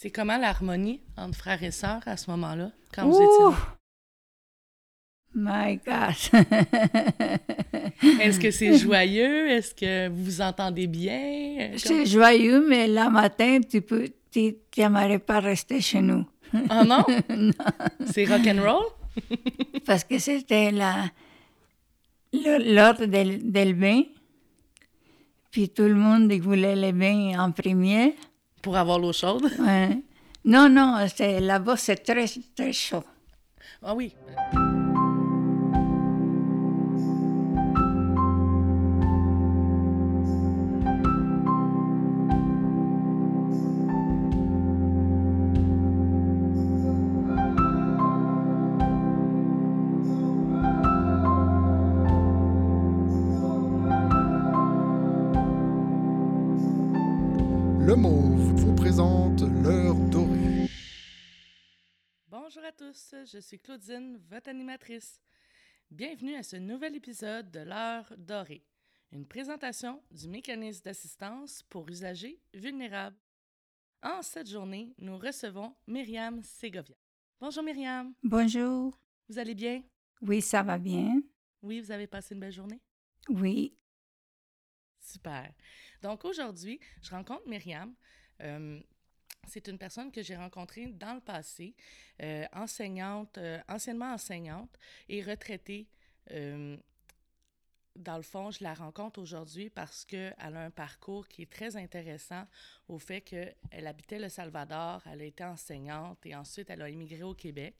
C'est comment l'harmonie entre frères et sœurs à ce moment-là, quand vous étiez là? My God! Est-ce que c'est joyeux? Est-ce que vous vous entendez bien? C'est joyeux, mais le matin, tu peux, tu n'aimerais pas rester chez nous. Oh non? C'est rock'n'roll? Parce que c'était la, l'heure del, del bain. Puis tout le monde voulait le bain en premier. Pour avoir l'eau chaude? Ouais. Non, non, c'est, là-bas, c'est très, très chaud. Ah oui. Bonjour à tous, je suis Claudine, votre animatrice. Bienvenue à ce nouvel épisode de l'heure dorée, une présentation du mécanisme d'assistance pour usagers vulnérables. En cette journée, nous recevons Myriam Segovia. Bonjour Myriam, Bonjour. vous allez bien? Oui, ça va bien. Oui, vous avez passé une belle journée? Oui. Super. Donc aujourd'hui, je rencontre Myriam. Euh, c'est une personne que j'ai rencontrée dans le passé, euh, enseignante, euh, anciennement enseignante et retraitée. Euh, dans le fond, je la rencontre aujourd'hui parce qu'elle a un parcours qui est très intéressant au fait qu'elle habitait le Salvador, elle a été enseignante et ensuite elle a immigré au Québec.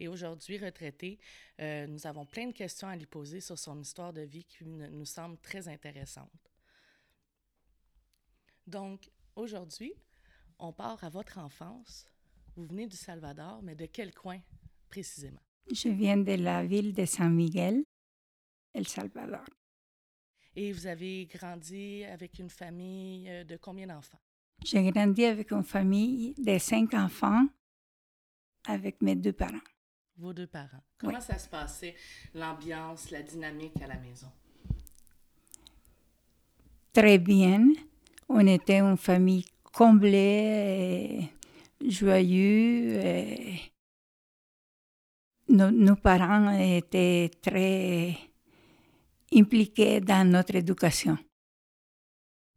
Et aujourd'hui, retraitée, euh, nous avons plein de questions à lui poser sur son histoire de vie qui nous semble très intéressante. Donc, aujourd'hui, on part à votre enfance. Vous venez du Salvador, mais de quel coin précisément? Je viens de la ville de San Miguel, El Salvador. Et vous avez grandi avec une famille euh, de combien d'enfants? J'ai grandi avec une famille de cinq enfants avec mes deux parents. Vos deux parents. Comment ça se passait, l'ambiance, la dynamique à la maison? Très bien. On était une famille et joyeuse. et Nos, nos parents étaient très impliqués dans notre éducation.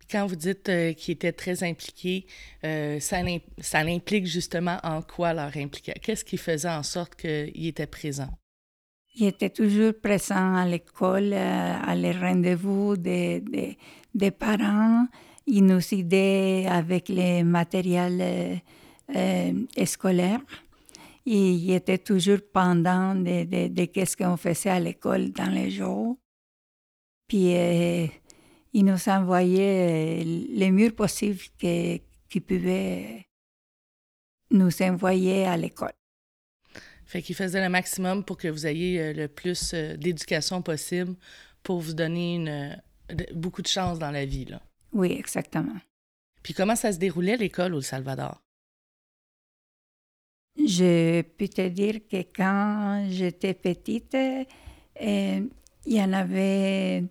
Quand vous dites euh, qu'ils étaient très impliqués, euh, ça, l'im- ça l'implique justement en quoi leur impliquait? Qu'est-ce qui faisait en sorte qu'ils étaient présents? Ils étaient toujours présents à l'école, euh, à les rendez-vous des, des, des parents. Ils nous aidaient avec les matériels euh, euh, scolaires. Et ils étaient toujours pendant de, qu'est-ce qu'on faisait à l'école dans les jours. Puis euh, ils nous envoyaient euh, le mieux possible que- qu'ils pouvaient nous envoyer à l'école. Fait qu'ils faisaient le maximum pour que vous ayez le plus d'éducation possible pour vous donner une, beaucoup de chance dans la vie. Là. Oui, exactement. Puis comment ça se déroulait l'école au Salvador? Je peux te dire que quand j'étais petite, euh, il y en avait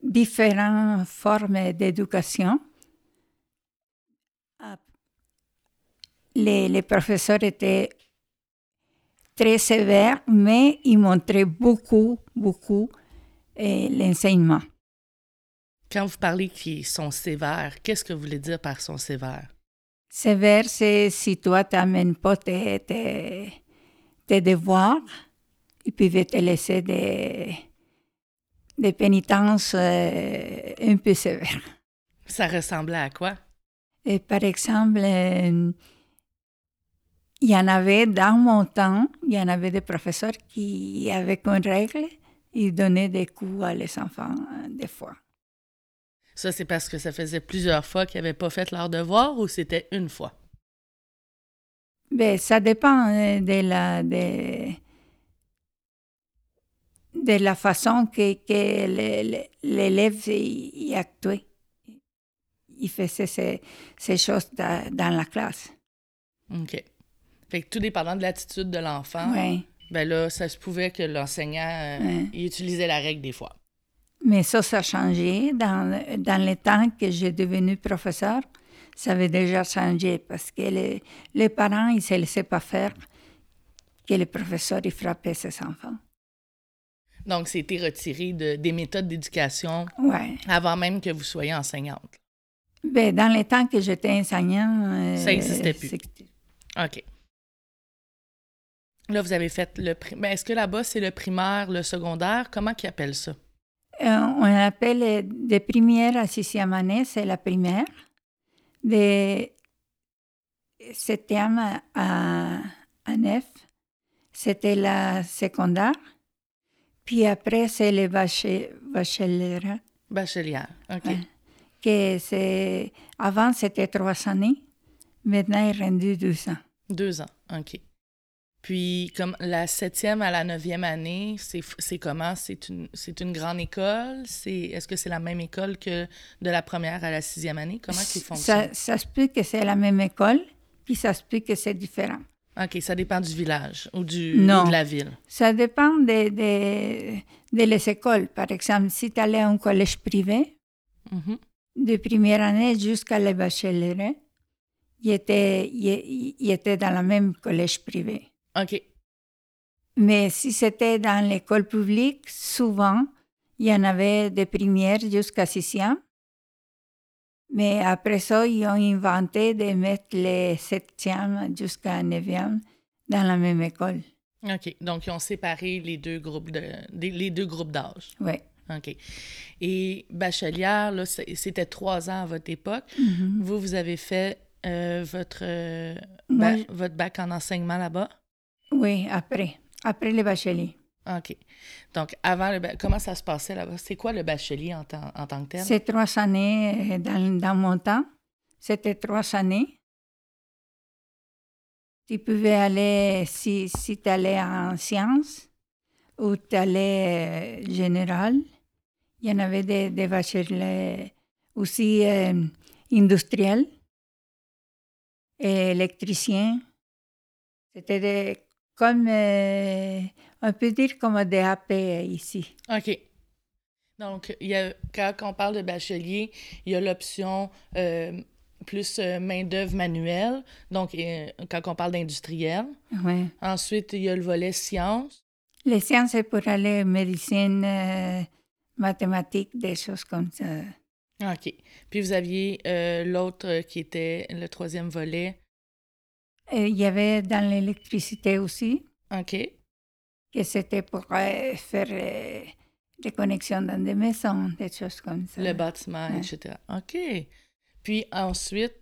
différentes formes d'éducation. Ah, Les, les professeurs étaient très sévères, mais ils montraient beaucoup, beaucoup euh, l'enseignement. Quand vous parlez qu'ils sont sévères, qu'est-ce que vous voulez dire par sont sévères? Sévère, c'est si toi, tu n'amènes pas tes, tes, tes devoirs, ils peuvent te laisser des, des pénitences euh, un peu sévères. Ça ressemblait à quoi? Et par exemple, euh, il y en avait dans mon temps, il y en avait des professeurs qui, avec une règle, ils donnaient des coups à les enfants euh, des fois. Ça, c'est parce que ça faisait plusieurs fois qu'ils n'avaient pas fait leur devoir ou c'était une fois? Ben, ça dépend euh, de la, de, de la façon que, que l'élève y, y actuait. Il faisait ces, ces choses dans, dans la classe. OK. Fait que tout dépendant de l'attitude de l'enfant, Oui. ben là, ça se pouvait que l'enseignant euh, utilisait la règle des fois. Mais ça, ça a changé. Dans, dans le temps que j'ai devenu professeur, ça avait déjà changé parce que les, les parents, ils ne se laissaient pas faire que les professeurs ils frappaient ses enfants. Donc, c'était retiré de, des méthodes d'éducation Ouais. avant même que vous soyez enseignante? Ben, dans les temps que j'étais enseignant, euh, Ça existait plus. OK. Là, vous avez fait le... pri- Ben, Est-ce que là-bas, c'est le primaire, le secondaire? Comment qu'ils appellent ça? Euh, on appelle euh, de première à sixième année, c'est la primaire. De septième à, neuf, c'était la secondaire. Puis après, c'est le bache- bachelier. Bachelière. OK. Ouais. Que c'est, avant, c'était trois années. Maintenant, il est rendu deux ans. Deux ans. OK. Puis, comme la septième à la neuvième année, c'est comment? C'est une, une grande école? Est-ce que c'est la même école que de la première à la sixième année? Comment ils fonctionnent? Ça, ça se peut que c'est la même école, puis ça se peut que c'est différent. OK, ça dépend du village ou, du, Non. ou de la ville. Ça dépend de, de, de les écoles. Par exemple, si tu allais à un collège privé, Mhm. de première année jusqu'à le bachelier, il était, il, il était dans le même collège privé. OK. Mais si c'était dans l'école publique, souvent, il y en avait de première jusqu'à sixième. Mais après ça, ils ont inventé de mettre les septième jusqu'à neuvième dans la même école. OK. Donc, ils ont séparé les deux groupes de, des- les deux groupes d'âge. Oui. OK. Et bachelière, là, c'était trois ans à votre époque. Mhm. Vous, vous avez fait euh, votre, euh, ba- votre bac en enseignement là-bas? Oui, après. Après le bachelier. OK. Donc, avant le comment ça se passait là-bas? C'est quoi le bachelier en, tant- en tant que tel? C'est trois années euh, dans, dans mon temps. C'était trois années. Tu pouvais aller, si, si tu allais en sciences ou tu allais euh, général, il y en avait des, des bacheliers aussi euh, industriels et électriciens. C'était des- comme, euh, on peut dire comme des AP ici. OK. Donc, il y a, quand on parle de bachelier, il y a l'option euh, plus euh, main-d'œuvre manuelle, donc euh, quand on parle d'industriel. Ouais. Ensuite, il y a le volet sciences. Les sciences, c'est pour aller médecine, euh, mathématiques, des choses comme ça. OK. Puis vous aviez euh, l'autre euh, qui était le troisième volet. Et il y avait dans l'électricité aussi, OK. que c'était pour euh, faire euh, des connexions dans des maisons, des choses comme ça. Le bâtiment, Ouais. etc. OK. Puis ensuite,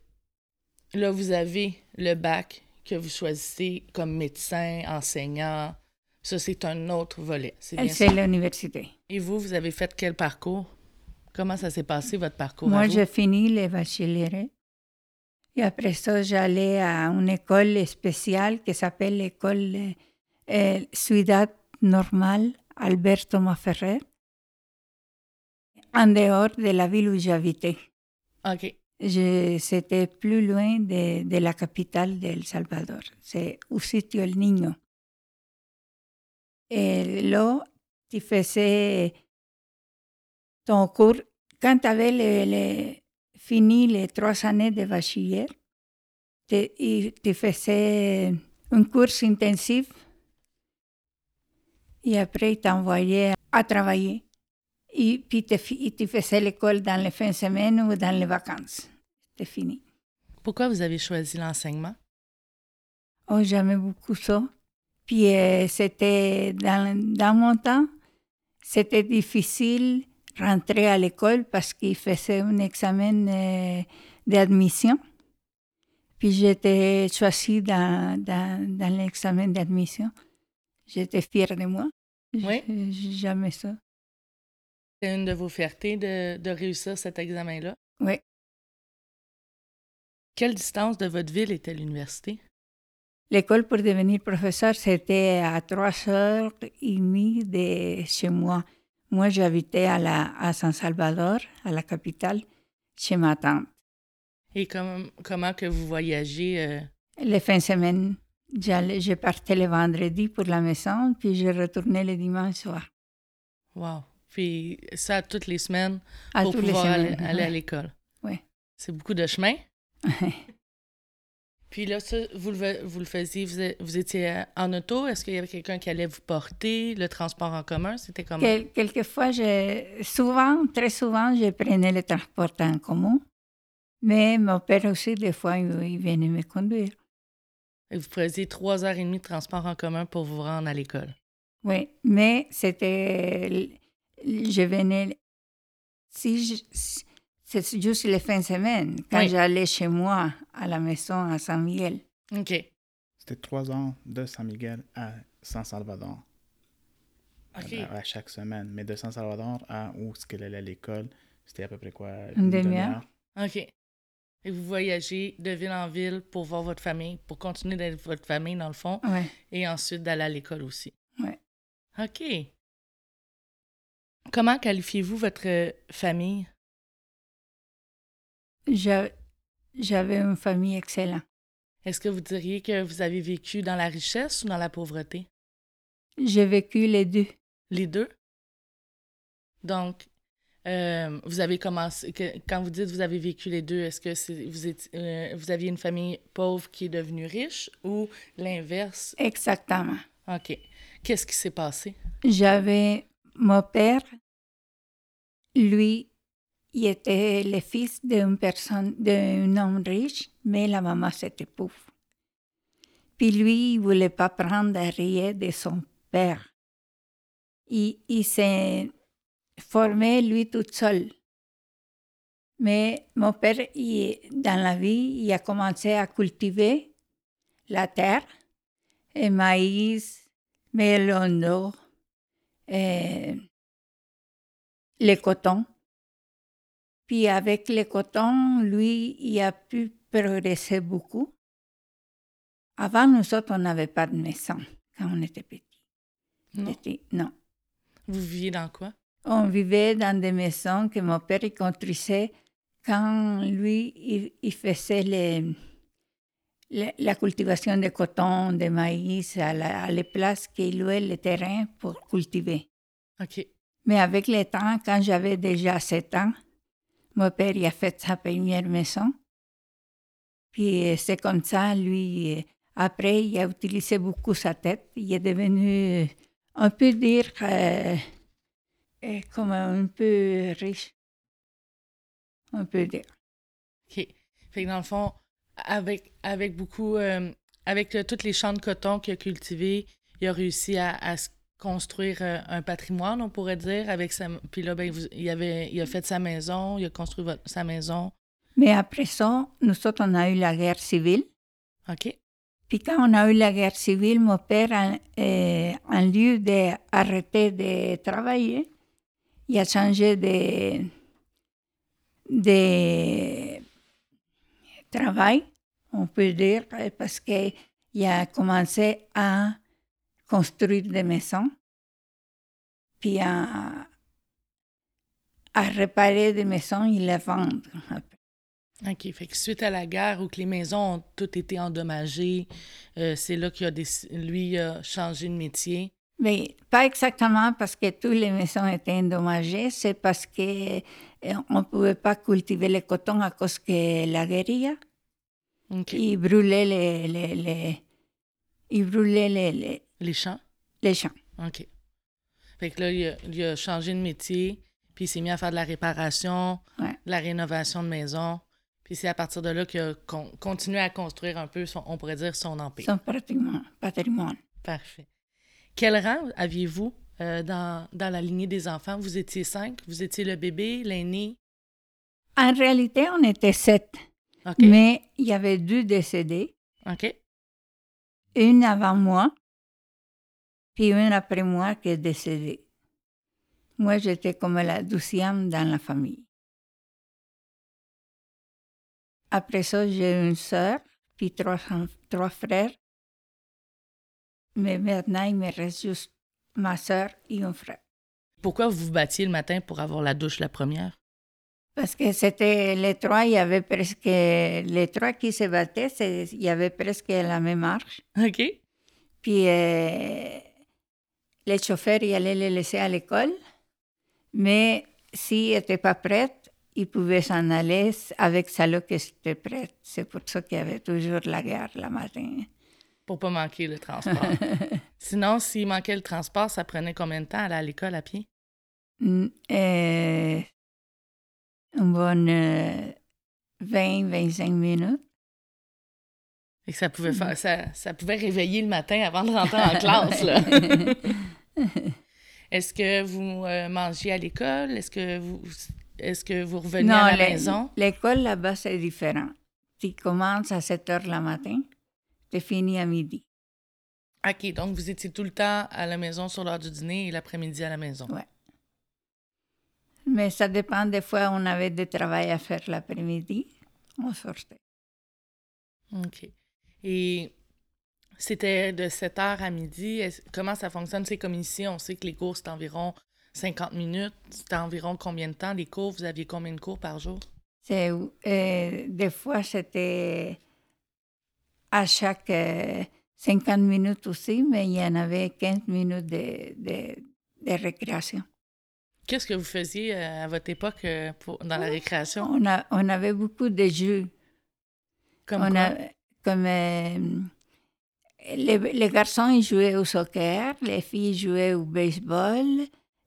là, vous avez le bac que vous choisissez comme médecin, enseignant. Ça, c'est un autre volet. C'est l'université. Et vous, vous avez fait quel parcours? Comment ça s'est passé, votre parcours? Moi, j'ai fini le bachelier. Et après ça, j'allais à une école spéciale qui s'appelle l'école euh, Ciudad Normal Alberto Maferrer, en dehors de la ville où j'habitais. OK. C'était plus loin de, de la capitale de El Salvador. C'est au sitio El Niño. Et là, tu faisais ton cours. Quand tu avais le- le- fini les trois années de bachiller, tu, tu faisais un cours intensif et après, ils t'envoyaient à travailler. Et puis, tu faisais l'école dans les fins de semaine ou dans les vacances. C'était fini. Pourquoi vous avez choisi l'enseignement? Oh, j'aimais beaucoup ça. Puis euh, c'était dans, dans mon temps, c'était difficile rentrer à l'école parce qu'ils faisaient un examen euh, d'admission. Puis j'étais choisie dans, dans, dans l'examen d'admission. J'étais fière de moi. Oui. J- J'aimais ça. C'est une de vos fiertés de, de réussir cet examen-là? Oui. Quelle distance de votre ville était l'université? L'école pour devenir professeur, c'était à trois heures et demie de chez moi. Moi, j'habitais à, la, à San Salvador, à la capitale, chez ma tante. Et comme, comment que vous voyagez? euh, Les fins de semaine, je partais le vendredi pour la maison, puis je retournais le dimanche soir. Wow. Puis ça toutes les semaines À pour les pouvoir aller, semaines. aller à ouais. l'école. Ouais. C'est beaucoup de chemin. Puis là, ça, vous le, vous le faisiez, vous, vous étiez en auto? Est-ce qu'il y avait quelqu'un qui allait vous porter? Le transport en commun, c'était comment? Quel, quelquefois, je, souvent, très souvent, je prenais le transport en commun. Mais mon père aussi, des fois, il, il venait me conduire. Et vous faisiez trois heures et demie de transport en commun pour vous rendre à l'école? Oui, mais c'était... Je venais... Si c'est juste les fins de semaine, quand j'allais chez moi, à la maison à San Miguel. OK. C'était trois ans de San Miguel à San Salvador. OK. À, chaque semaine. Mais de San Salvador à où ce qu'elle allait à l'école, c'était à peu près quoi? Une, demi-heure. OK. Et vous voyagez de ville en ville pour voir votre famille, pour continuer d'être votre famille, dans le fond. Ouais. Et ensuite d'aller à l'école aussi. Oui. OK. Comment qualifiez-vous votre famille? J'avais une famille excellente. Est-ce que vous diriez que vous avez vécu dans la richesse ou dans la pauvreté? J'ai vécu les deux. Les deux? Donc, euh, vous avez commencé, quand vous dites vous avez vécu les deux, est-ce que vous, êtes, euh, vous aviez une famille pauvre qui est devenue riche ou l'inverse? Exactement. OK. Qu'est-ce qui s'est passé? J'avais mon père, lui, il était le fils d'une personne, d'un homme riche, mais la maman c'était pauvre. Puis lui, il voulait pas prendre rien de son père. Il, il s'est formé lui tout seul. Mais mon père, dans la vie, il a commencé à cultiver la terre, et maïs, melon et le coton. Puis avec le coton, lui, il a pu progresser beaucoup. Avant, nous autres, on n'avait pas de maison quand on était petits. Non. non. Vous viviez dans quoi? On vivait dans des maisons que mon père il construisait quand lui, il, faisait les, la cultivation de coton, de maïs, à, la, les places qu'il louait le terrain pour cultiver. OK. Mais avec le temps, quand j'avais déjà 7 ans, mon père il a fait sa première maison. Puis c'est comme ça, lui, après, il a utilisé beaucoup sa tête. Il est devenu, on peut dire, euh, comme un peu riche. On peut dire. OK. Fait que dans le fond, avec, avec beaucoup, euh, avec tous les champs de coton qu'il a cultivés, il a réussi à, à construire euh, un patrimoine, on pourrait dire, avec sa... Puis là, ben, il, avait, il a fait sa maison, il a construit sa maison. Mais après ça, nous autres, on a eu la guerre civile. OK. Puis quand on a eu la guerre civile, mon père, en, euh, en lieu d'arrêter de travailler, il a changé de, de travail, on peut dire, parce qu'il a commencé à construire des maisons, puis à, à réparer des maisons et les vendre. OK. Fait que suite à la guerre où que les maisons ont toutes été endommagées, euh, c'est là qu'il a lui a changé de métier. Mais pas exactement parce que toutes les maisons étaient endommagées, c'est parce qu'on ne pouvait pas cultiver le coton à cause que la guérilla. Okay. Ils brûlaient les, les, les, ils brûlaient les, les, champs? Les champs. OK. Fait que là, il a, il a changé de métier, puis il s'est mis à faire de la réparation, ouais. de la rénovation de maison. Puis c'est à partir de là qu'il a con continué à construire un peu, son, on pourrait dire, son empire. Son patrimoine. patrimoine. Parfait. Quel rang aviez-vous euh, dans, dans la lignée des enfants? Vous étiez cinq? Vous étiez le bébé, l'aîné? En réalité, on était sept. Okay. Mais il y avait deux décédés. OK. Une avant moi, puis une après moi qui est décédée. Moi, j'étais comme la douzième dans la famille. Après ça, j'ai une sœur, puis trois, trois frères. Mais maintenant, il me reste juste ma sœur et un frère. Pourquoi vous vous battiez le matin pour avoir la douche la première? Parce que c'était les trois, il y avait presque. Les trois qui se battaient, il y avait presque la même marche. OK. Puis euh, les chauffeurs, ils allaient les laisser à l'école. Mais s'ils n'étaient pas prêts, il pouvait s'en aller avec sa qui était prête. C'est pour ça qu'il y avait toujours la gare le matin. Pour pas manquer le transport. Sinon, s'il manquait le transport, ça prenait combien de temps aller à l'école à pied? Euh, une bonne 20-25 minutes. Et ça pouvait faire, ça, ça, pouvait réveiller le matin avant de rentrer en classe, là. Est-ce que vous euh, mangiez à l'école? Est-ce que vous est-ce que vous revenez à la maison? L'école là-bas, c'est différent. Tu commences à 7 heures le matin, tu finis à midi. OK, donc vous étiez tout le temps à la maison sur l'heure du dîner et l'après-midi à la maison. Oui. Mais ça dépend, des fois, on avait des travail à faire l'après-midi, on sortait. OK. Et c'était de 7 heures à midi. Comment ça fonctionne? C'est comme ici, on sait que les cours, c'est environ 50 minutes. C'était environ combien de temps les cours? Vous aviez combien de cours par jour? C'est, euh, des fois, c'était à chaque 50 euh, minutes aussi, mais il y en avait 15 minutes de, de, récréation. Qu'est-ce que vous faisiez euh, à votre époque pour, dans la récréation? On, a, on avait beaucoup de jeux. Comme quoi? comme les, garçons jouaient au soccer, les filles jouaient au baseball,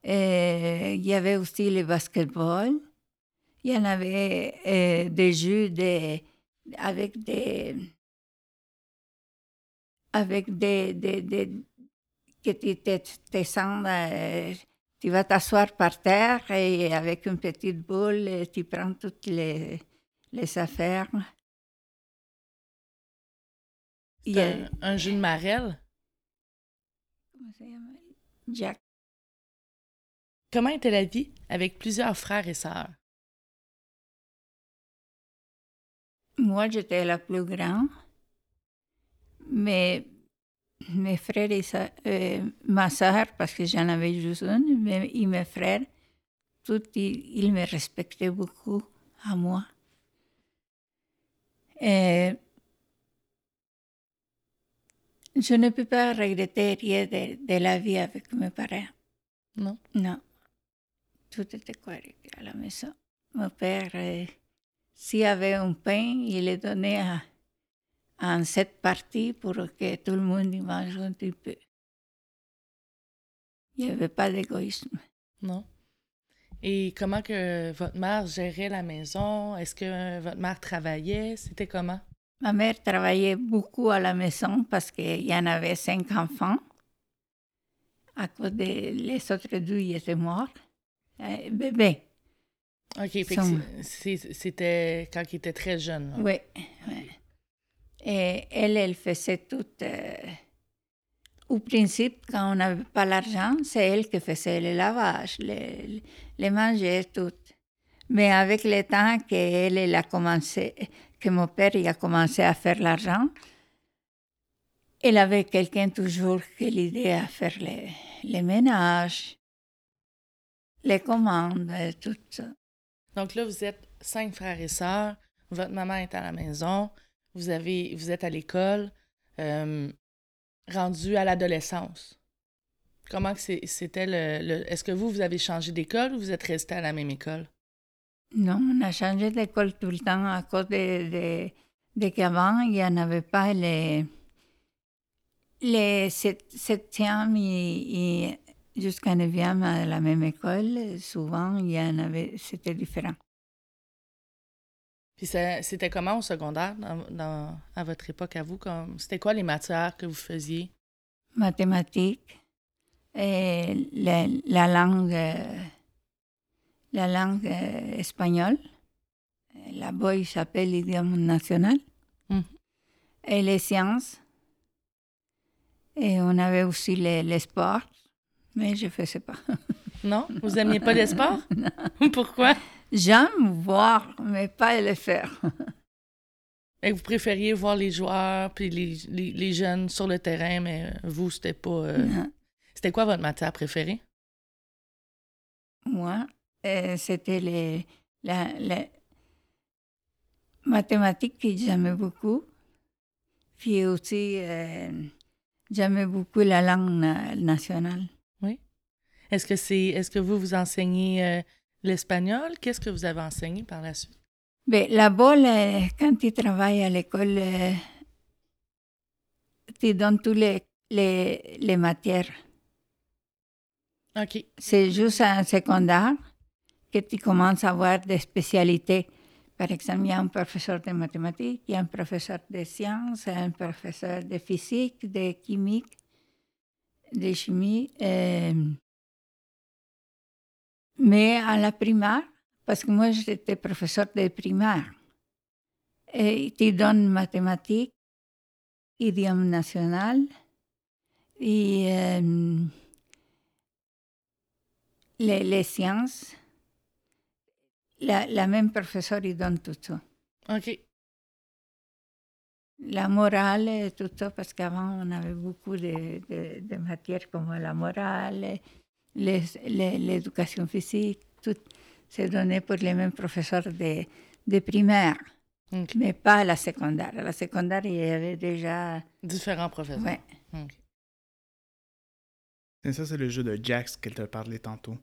euh, il y avait aussi le basketball. Il y en avait euh, des jeux avec des. avec des. des, des que tu descends, euh, tu vas t'asseoir par terre et avec une petite boule, tu prends toutes les, les affaires. Il y a un, un jeu de marelle? Comment ça s'appelle? Jack. Comment était la vie avec plusieurs frères et sœurs? Moi, j'étais la plus grande, mais mes frères et sœurs, euh, ma sœur, parce que j'en avais juste une, mais, et mes frères, tous, ils, me respectaient beaucoup à moi. Et je ne peux pas regretter rien de, de la vie avec mes parents. Non. Non tout était correct à la maison. Mon père, euh, s'il avait un pain, il le donnait à, en sept parties pour que tout le monde y mange un petit peu. Il n'y avait pas d'égoïsme. Non. Et comment que votre mère gérait la maison? Est-ce que votre mère travaillait? C'était comment? Ma mère travaillait beaucoup à la maison parce qu'il y en avait cinq enfants. À cause des les autres deux, ils étaient morts. Euh, bébé. OK, c'était quand il était très jeune. Oui, Et elle, elle faisait tout. Euh, au principe, quand on n'avait pas l'argent, c'est elle qui faisait le lavage, les, les manger, tout. Mais avec le temps qu'elle elle a commencé, que mon père il a commencé à faire l'argent, elle avait quelqu'un toujours qui l'aidait à faire les, ménages les commandes, tout ça. Donc là, vous êtes cinq frères et sœurs, votre maman est à la maison, vous, êtes à l'école, euh, rendu à l'adolescence. Comment c'était le, Est-ce que vous, vous avez changé d'école ou vous êtes resté à la même école? Non, on a changé d'école tout le temps à cause de, de, qu'avant, il n'y en avait pas les, les septièmes et, Jusqu'à 9e à la même école, souvent, il y en avait, c'était différent. Puis c'était comment au secondaire, dans, à votre époque, à vous? C'était quoi les matières que vous faisiez? Mathématiques, et la, langue, la langue euh, espagnole. Là-bas, il s'appelle l'idiome national. Hum. Et les sciences. Et on avait aussi les, les sports mais je ne faisais pas. non? Vous n'aimiez pas les sports? non. Pourquoi? J'aime voir, mais pas le faire. Et vous préfériez voir les joueurs puis les, les, jeunes sur le terrain, mais vous, c'était pas. Euh, c'était quoi votre matière préférée? Moi, c'était les, les mathématiques que j'aimais beaucoup. Puis aussi, euh, j'aimais beaucoup la langue nationale. Est-ce que c'est est-ce que vous vous enseignez euh, L'espagnol, qu'est-ce que vous avez enseigné par la suite? Ben, là-bas, quand tu travailles à l'école, euh, tu donnes toutes les, les, les matières. OK. C'est juste en secondaire tu commences à avoir des spécialités. Par exemple, il y a un professeur de mathématiques, il y a un professeur de sciences, un professeur de physique, de chimique, de chimie. mais à la primaire, parce que moi j'étais professeur de primaire, et tu donnes mathématiques, idiome national, et les sciences. La, la même professeur, il donne tout ça. OK. La morale, et tout ça, parce qu'avant, on avait beaucoup de, de- de matières comme la morale, les- les- l'éducation physique, tout c'est donné pour les mêmes professeurs de, de primaire, mais pas à la secondaire. À la secondaire, il y avait déjà... Différents professeurs. Ouais. OK. Et ça, c'est le jeu de Jax qu'elle t'a parlé tantôt.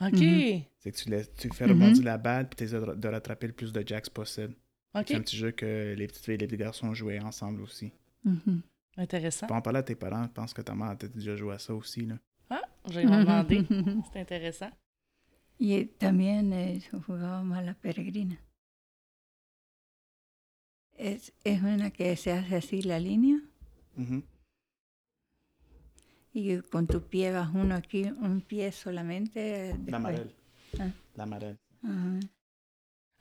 OK. Mhm. C'est que tu, laisses- tu fais Mhm. rebondir la balle puis tu essaies de, rattraper le plus de Jax possible. OK. C'est un petit jeu que les petites filles et les petits garçons jouaient ensemble aussi. Mhm. Intéressant. Pour en parler à tes parents, je pense que ta mère a peut-être déjà joué à ça aussi. Là. Ah, leur demander. C'est intéressant. Y también eh, jugábamos a la peregrina. Es, es una que se hace así la línea. Y con tu pie vas uno aquí, un pie solamente. La marelle. Ah. La marelle.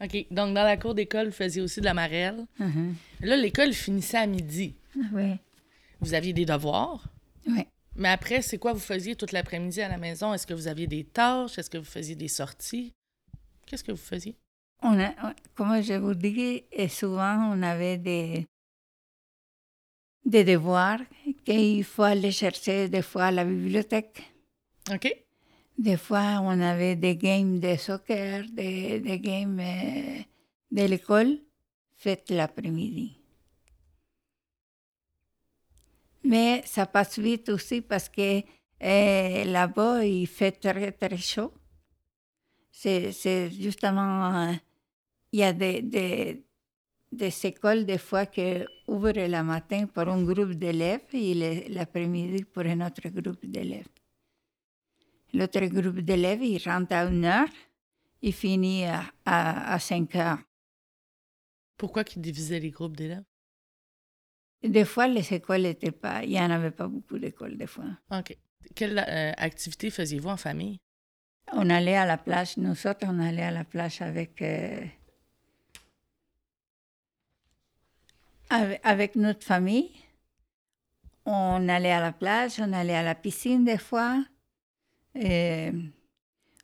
OK. Donc, dans la cour d'école, vous faisiez aussi de la marelle. Là, l'école finissait à midi. Ah, ouais, Vous aviez des devoirs. ouais. Mais après, c'est quoi vous faisiez toute l'après-midi à la maison? Est-ce que vous aviez des tâches? Est-ce que vous faisiez des sorties? Qu'est-ce que vous faisiez? On a, on- comme je vous dis, et souvent on avait des, des devoirs qu'il faut aller chercher des fois à la bibliothèque. OK. Des fois, on avait des games de soccer, des, des games euh, de l'école faites l'après-midi. Mais ça passe vite aussi parce que euh, là-bas, il fait très, très chaud. C'est justement, euh, il y a des, des, des écoles des fois qui ouvrent le matin pour un groupe d'élèves et l'après-midi pour un autre groupe d'élèves. L'autre groupe d'élèves, il rentre à une heure, il finit à, à, à 5 heures. Pourquoi qu'ils divisaient les groupes d'élèves? Des fois, les écoles n'étaient pas, il n'y en avait pas beaucoup d'écoles des fois. OK. Quelle euh, activité faisiez-vous en famille? On allait à la plage, nous autres, on allait à la plage avec, euh, avec, notre famille. On allait à la plage, on allait à la piscine des fois. Et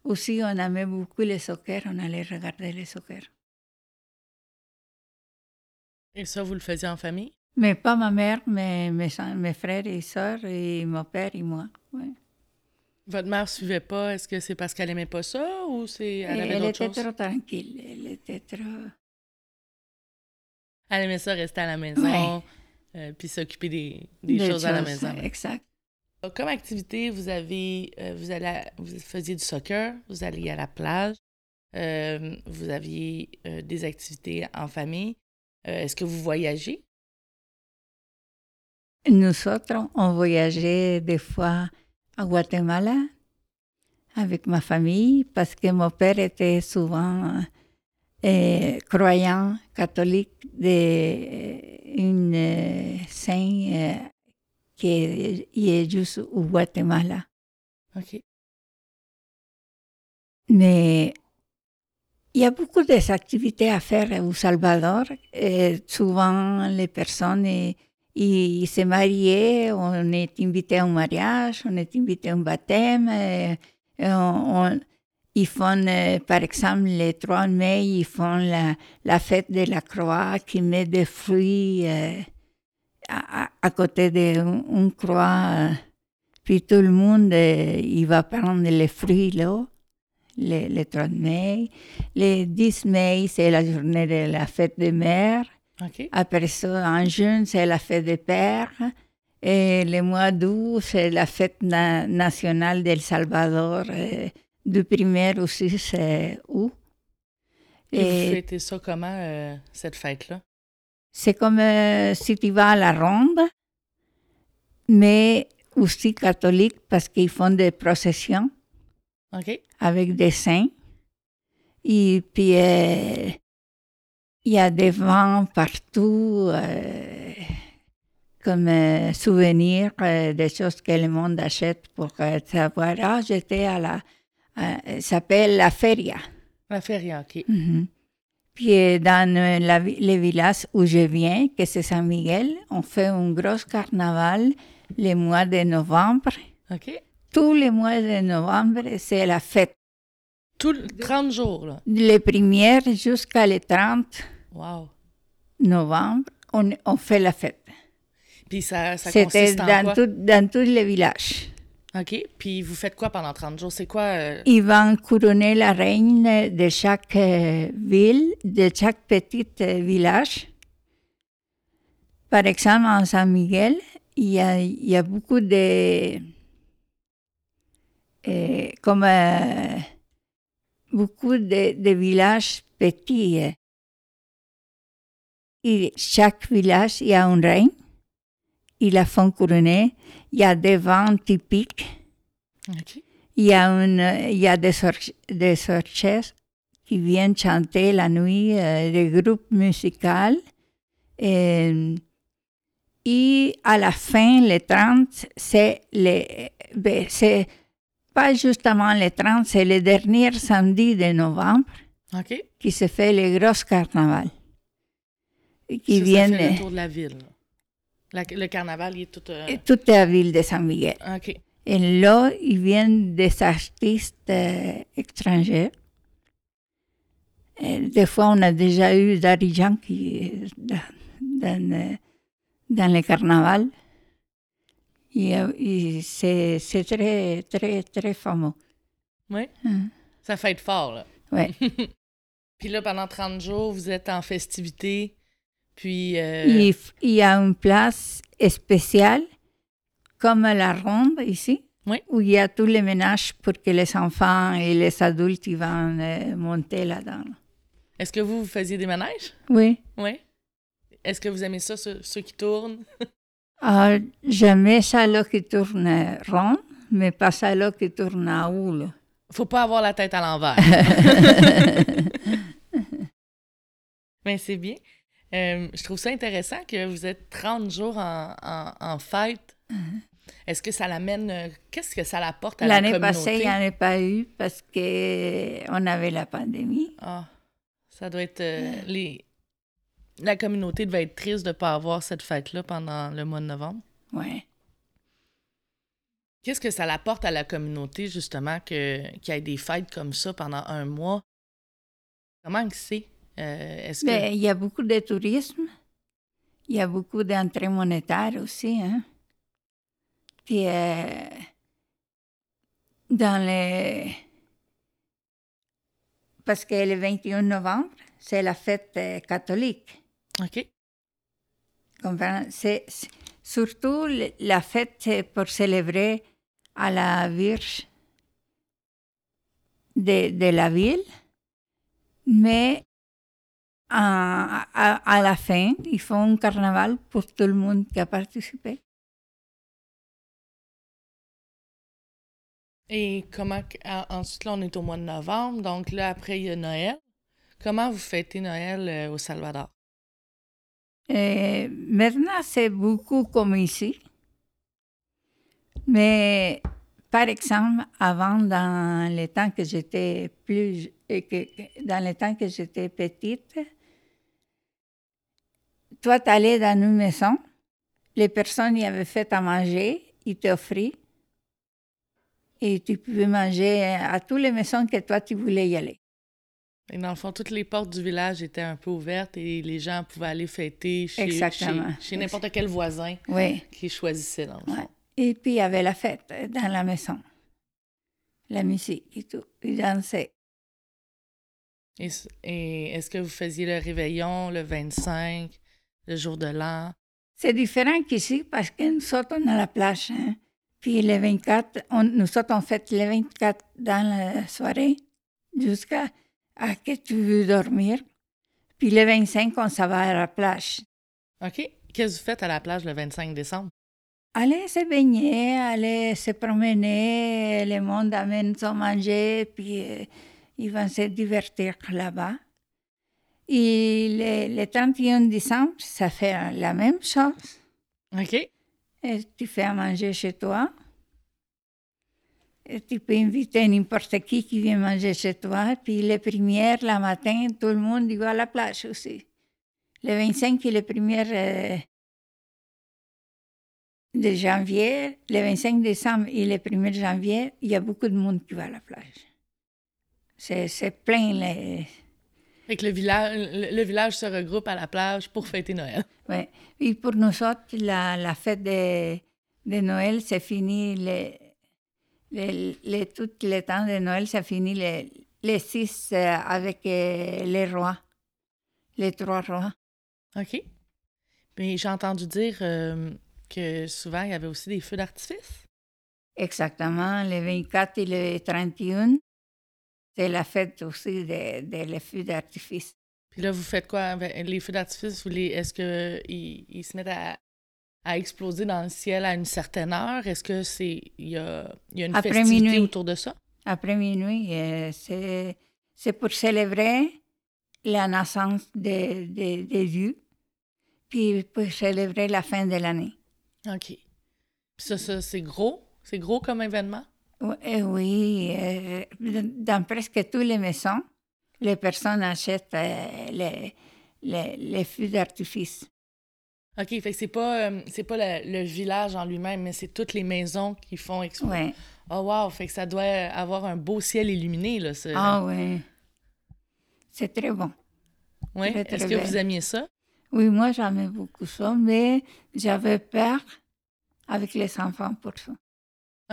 aussi, on aimait beaucoup le soccer, on allait regarder le soccer. Et ça, vous le faisiez en famille? Mais pas ma mère, mais mes, frères et sœurs, et mon père et moi. ouais. Votre mère suivait pas? Est-ce que c'est parce qu'elle aimait pas ça ou c'est elle avait elle était trop tranquille, elle était trop... Elle aimait ça rester à la maison Ouais. euh, puis s'occuper des, choses à la maison. Exact. Comme activité, vous avez euh, vous allez à- vous faisiez du soccer, vous alliez à la plage, euh, vous aviez euh, des activités en famille. Euh, Est-ce que vous voyagez? Nous autres, on voyageait des fois à Guatemala avec ma famille parce que mon père était souvent euh, croyant catholique d'une euh, saint euh, qui est, juste au Guatemala. OK. Mais il y a beaucoup d'activités à faire au Salvador. Et souvent, les personnes eh, ils se mariaient, on est invité à un mariage, on est invité à un baptême. et- on- ils font, euh, par exemple, le 3 mai, ils font la, la fête de la croix qui met des fruits euh, à, côté d'une une croix. euh, puis tout le monde, euh, il va prendre les fruits là le, le 3 mai. Le 10 mai, c'est la journée de la fête des mères. OK. Après ça, en juin, c'est la fête des pères. Et le mois d'août, c'est la fête na- nationale d'El Salvador, du primaire aussi, c'est où? Et vous Et fêtez ça comment, euh, cette fête-là? c'est comme euh, si tu vas à la ronde, mais aussi catholique parce qu'ils font des processions avec des saints. Et puis, euh, il y a des vents partout, comme souvenirs, euh, des choses que le monde achète pour savoir, ah, j'étais à la... euh, ça s'appelle la feria. La feria, OK. Mhm. Puis euh, dans euh, la vi- le village où je viens, que c'est San Miguel, on fait un gros carnaval le mois de novembre. OK? Tous les mois de novembre, c'est la fête. Tout le 30 jours, là. Les premières jusqu'à le 30 Wow. novembre, on, on fait la fête. Puis ça, ça C'était dans, tout, dans tous les villages. OK? Puis vous faites quoi pendant 30 jours? C'est quoi? euh, Ils vont couronner la reine de chaque euh, ville, de chaque petit euh, village. Par exemple, en San Miguel, il y a, beaucoup de... euh, comme beaucoup de, villages petits. Et chaque village, il y a une reine. Ils la font couronner. Il y a des vents typiques. Il y a, une, il y a des, or- des orchestres qui viennent chanter la nuit, euh, des groupes musicaux. Et, et à la fin, le 30, c'est le, ben, c'est pas justement le 30, c'est le dernier samedi de novembre qui se fait le gros carnaval. Qui viennent le tour de la ville. La- le carnaval, il est tout... euh, toute la ville de San Miguel. OK. Et là, ils viennent des artistes euh, étrangers. Et des fois, on a déjà eu dans, dans, euh, dans le carnaval. Et, euh, et c'est c'est très, très, très fameux. Oui? Hum. Ça fait être fort, là. Ouais. Puis là, pendant 30 jours, vous êtes en festivité. Puis... euh, Il, y a une place spéciale, comme la ronde ici, Oui. où il y a tous les ménages pour que les enfants et les adultes ils vont euh, monter là-dedans. Est-ce que vous, vous faisiez des manèges? Oui. Oui. Est-ce que vous aimez ça, ceux, ceux qui tournent? J'aimais ça là qui tourne rond, mais pas ça là qui tourne à haut. là. Faut pas avoir la tête à l'envers. Mais c'est bien. Euh, je trouve ça intéressant que vous êtes 30 jours en, en, en fête. Est-ce que ça l'amène... euh, Qu'est-ce que ça l'apporte à la L'année communauté? passée, il n'y en a pas eu parce qu'on avait la pandémie. Ah, ça doit être... euh, les... La communauté devait être triste de ne pas avoir cette fête-là pendant le mois de novembre. Ouais. Qu'est-ce que ça l'apporte à la communauté, justement, qu'il y ait des fêtes comme ça pendant un mois? Comment que c'est? Euh, est-ce que... Ben, il y a beaucoup de tourisme. Il y a beaucoup d'entrées monétaires aussi. Hein? Puis, euh, dans les... Parce que le 21 novembre, c'est la fête euh, catholique. OK. C'est surtout la fête pour célébrer à la Vierge de, de la ville, mais à, à- à la fin, ils font un carnaval pour tout le monde qui a participé. Et comment... Ensuite, là, on est au mois de novembre. Donc là, après, il y a Noël. Comment vous fêtez Noël euh, au Salvador? Et maintenant, c'est beaucoup comme ici. Mais, par exemple, avant, dans les temps que j'étais plus, que, que- dans les temps que j'étais petite, toi, tu allais dans une maison, les personnes y avaient fait à manger, ils t'offraient, et tu pouvais manger à toutes les maisons que toi, tu voulais y aller. Et dans le fond, toutes les portes du village étaient un peu ouvertes et les gens pouvaient aller fêter chez, Exactement. chez, chez n'importe quel voisin Oui. qui choisissait, dans le fond. Ouais. Et puis, il y avait la fête dans la maison. La musique et tout. Ils dansaient. Et est-ce que vous faisiez le réveillon le 25, le jour de l'an? C'est différent qu'ici parce que nous on a la plage. Hein? Puis le 24, on, nous on fête le 24 dans la soirée jusqu'à à que tu veux dormir. Puis le 25, on s'en va à la plage. OK. Qu'est-ce que vous faites à la plage le 25 décembre? Aller se baigner, aller se promener, le monde amène son manger, puis euh, ils vont se divertir là-bas. Et le, le 31 décembre, ça fait la même chose. OK. Et tu fais à manger chez toi. Et tu peux inviter n'importe qui qui vient manger chez toi. Puis les premières, la matin, tout le monde y va à la plage aussi. Le 25 et le 1er euh, de janvier, le 25 décembre et le 1er janvier, il y a beaucoup de monde qui va à la plage. C'est c'est plein. Les... Fait que le village, le, le village se regroupe à la plage pour fêter Noël. Et pour nous autres, la, la fête de, de Noël, c'est fini. Le, le, le- tout le temps de Noël, ça finit le, le 6 euh, avec euh, les rois, les trois rois. OK. Mais j'ai entendu dire euh, que souvent, il y avait aussi des feux d'artifice. Exactement, le 24 et le 31. C'est la fête aussi des de, feux d'artifice. Puis là, vous faites quoi avec les feux d'artifice? Les- Est-ce qu'ils ils se mettent à, à exploser dans le ciel à une certaine heure? Est-ce que c'est il y a, il y a une Après festivité minuit. autour de ça? Après minuit, euh, c'est c'est pour célébrer la naissance de, de, de Dieu, puis pour célébrer la fin de l'année. OK. Puis ça, ça c'est gros? C'est gros comme événement? Oui, eh oui, euh, dans presque toutes les maisons, les personnes achètent euh, les, les, les feux d'artifice. OK, fait que c'est pas, euh, c'est pas le, le village en lui-même, mais c'est toutes les maisons qui font exploser. Oui. Oh wow, fait que ça doit avoir un beau ciel illuminé, là. ce- Ah oui. C'est très bon. ouais? très Est-ce que vous aimiez ça? Oui, moi j'aimais beaucoup ça, mais j'avais peur avec les enfants pour ça.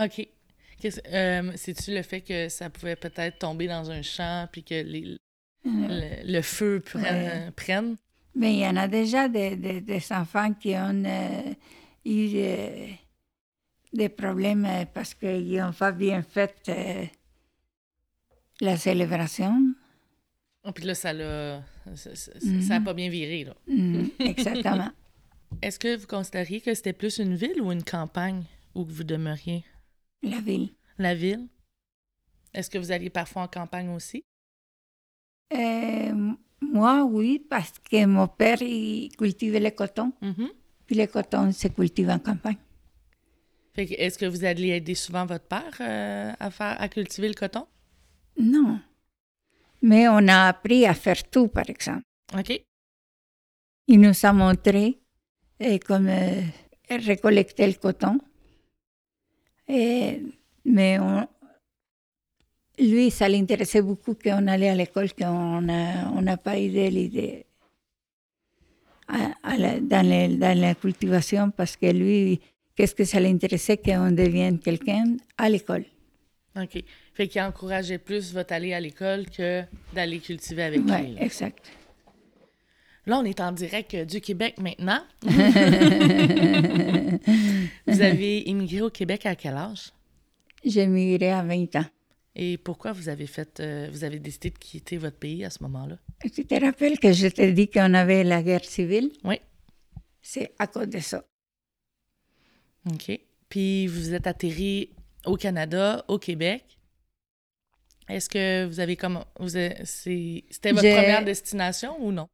OK. Euh, C'est-tu le fait que ça pouvait peut-être tomber dans un champ puis que les- Euh, le, le feu prenne? Ouais. prenne? Mais il y en a déjà des, des, des enfants qui ont euh, eu euh, des problèmes parce qu'ils n'ont pas bien fait la célébration. Oh, puis là, ça l'a. Ça ça- Mhm. ça a pas bien viré, là. Mm, exactement. Est-ce que vous considériez que c'était plus une ville ou une campagne où vous demeuriez? La ville. La ville? Est-ce que vous alliez parfois en campagne aussi? Euh, moi, oui, parce que mon père, il cultivait le coton. Mhm. Puis le coton se cultive en campagne. Est-ce que vous alliez aider souvent votre père euh, à faire à cultiver le coton? Non. Mais on a appris à faire tout, par exemple. OK. Il nous a montré euh, comment récolter le coton. Et- mais on- lui, ça l'intéressait beaucoup qu'on allait à l'école, qu'on n'a on pas eu l'idée à- à la- dans, la cultivation parce que lui, qu'est-ce que ça l'intéressait qu'on devienne quelqu'un à l'école. OK. Fait qu'il encourageait plus votre aller à l'école que d'aller cultiver avec Oui, lui. là. exact. Là, on est en direct euh, du Québec maintenant. vous avez immigré au Québec à quel âge? J'ai migré à 20 ans. Et pourquoi vous avez fait, euh, vous avez décidé de quitter votre pays à ce moment-là? Tu te rappelles que je t'ai dit qu'on avait la guerre civile? Oui. C'est à cause de ça. OK. Puis vous êtes atterri au Canada, au Québec. Est-ce que vous avez comme vous c'était votre première destination ou non?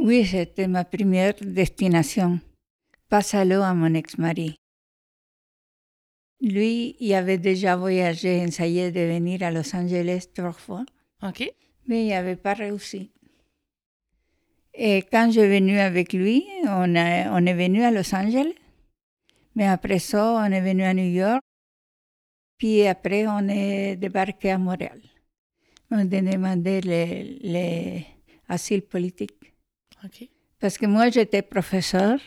Oui, c'était ma première destination. Pas solo à mon ex-mari. Lui, il avait déjà voyagé, essayé de venir à Los Angeles trois fois, OK. mais il n'avait pas réussi. Et quand je suis venue avec lui, on, a- on est venu à Los Angeles, mais après ça, on est venu à New York, puis après, on est débarqué à Montréal. On a demandé l'asile politique. Parce que moi, j'étais professeur.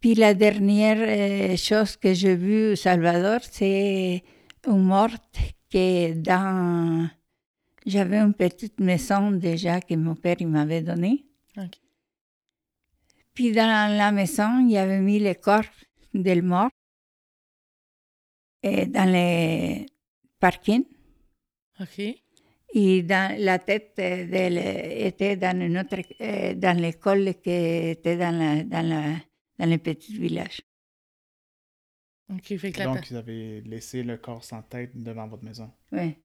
Puis la dernière euh, chose que j'ai vue au Salvador, c'est une morte que dans... J'avais une petite maison déjà que mon père il m'avait donnée. Puis dans la maison, il y avait mis le corps del mort et dans les parkings. Et dans, la tête d'elle était dans, une autre, euh, dans l'école qui était dans, la, dans, la, dans le petit village. Fait que la Donc, ils avaient laissé le corps sans tête devant votre maison. Oui.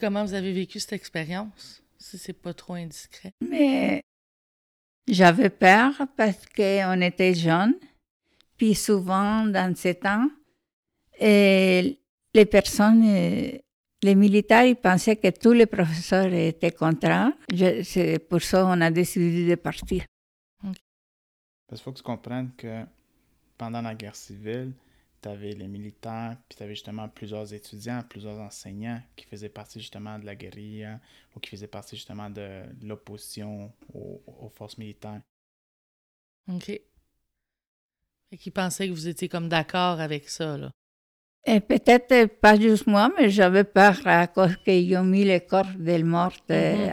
Comment vous avez vécu cette expérience, si c'est pas trop indiscret? Mais j'avais peur parce qu'on était jeunes. Puis souvent, dans ces temps, et les personnes, euh, les militaires, ils pensaient que tous les professeurs étaient contraires. Je- C'est pour ça qu'on a décidé de partir. Parce qu'il faut que tu comprennes que pendant la guerre civile, tu avais les militaires, puis tu avais justement plusieurs étudiants, plusieurs enseignants qui faisaient partie justement de la guérilla ou qui faisaient partie justement de l'opposition aux, aux forces militaires. OK. Fait qu'ils pensaient que vous étiez comme d'accord avec ça, là. Et peut-être pas juste moi, mais j'avais peur à cause qu'ils ont mis le corps del mort euh,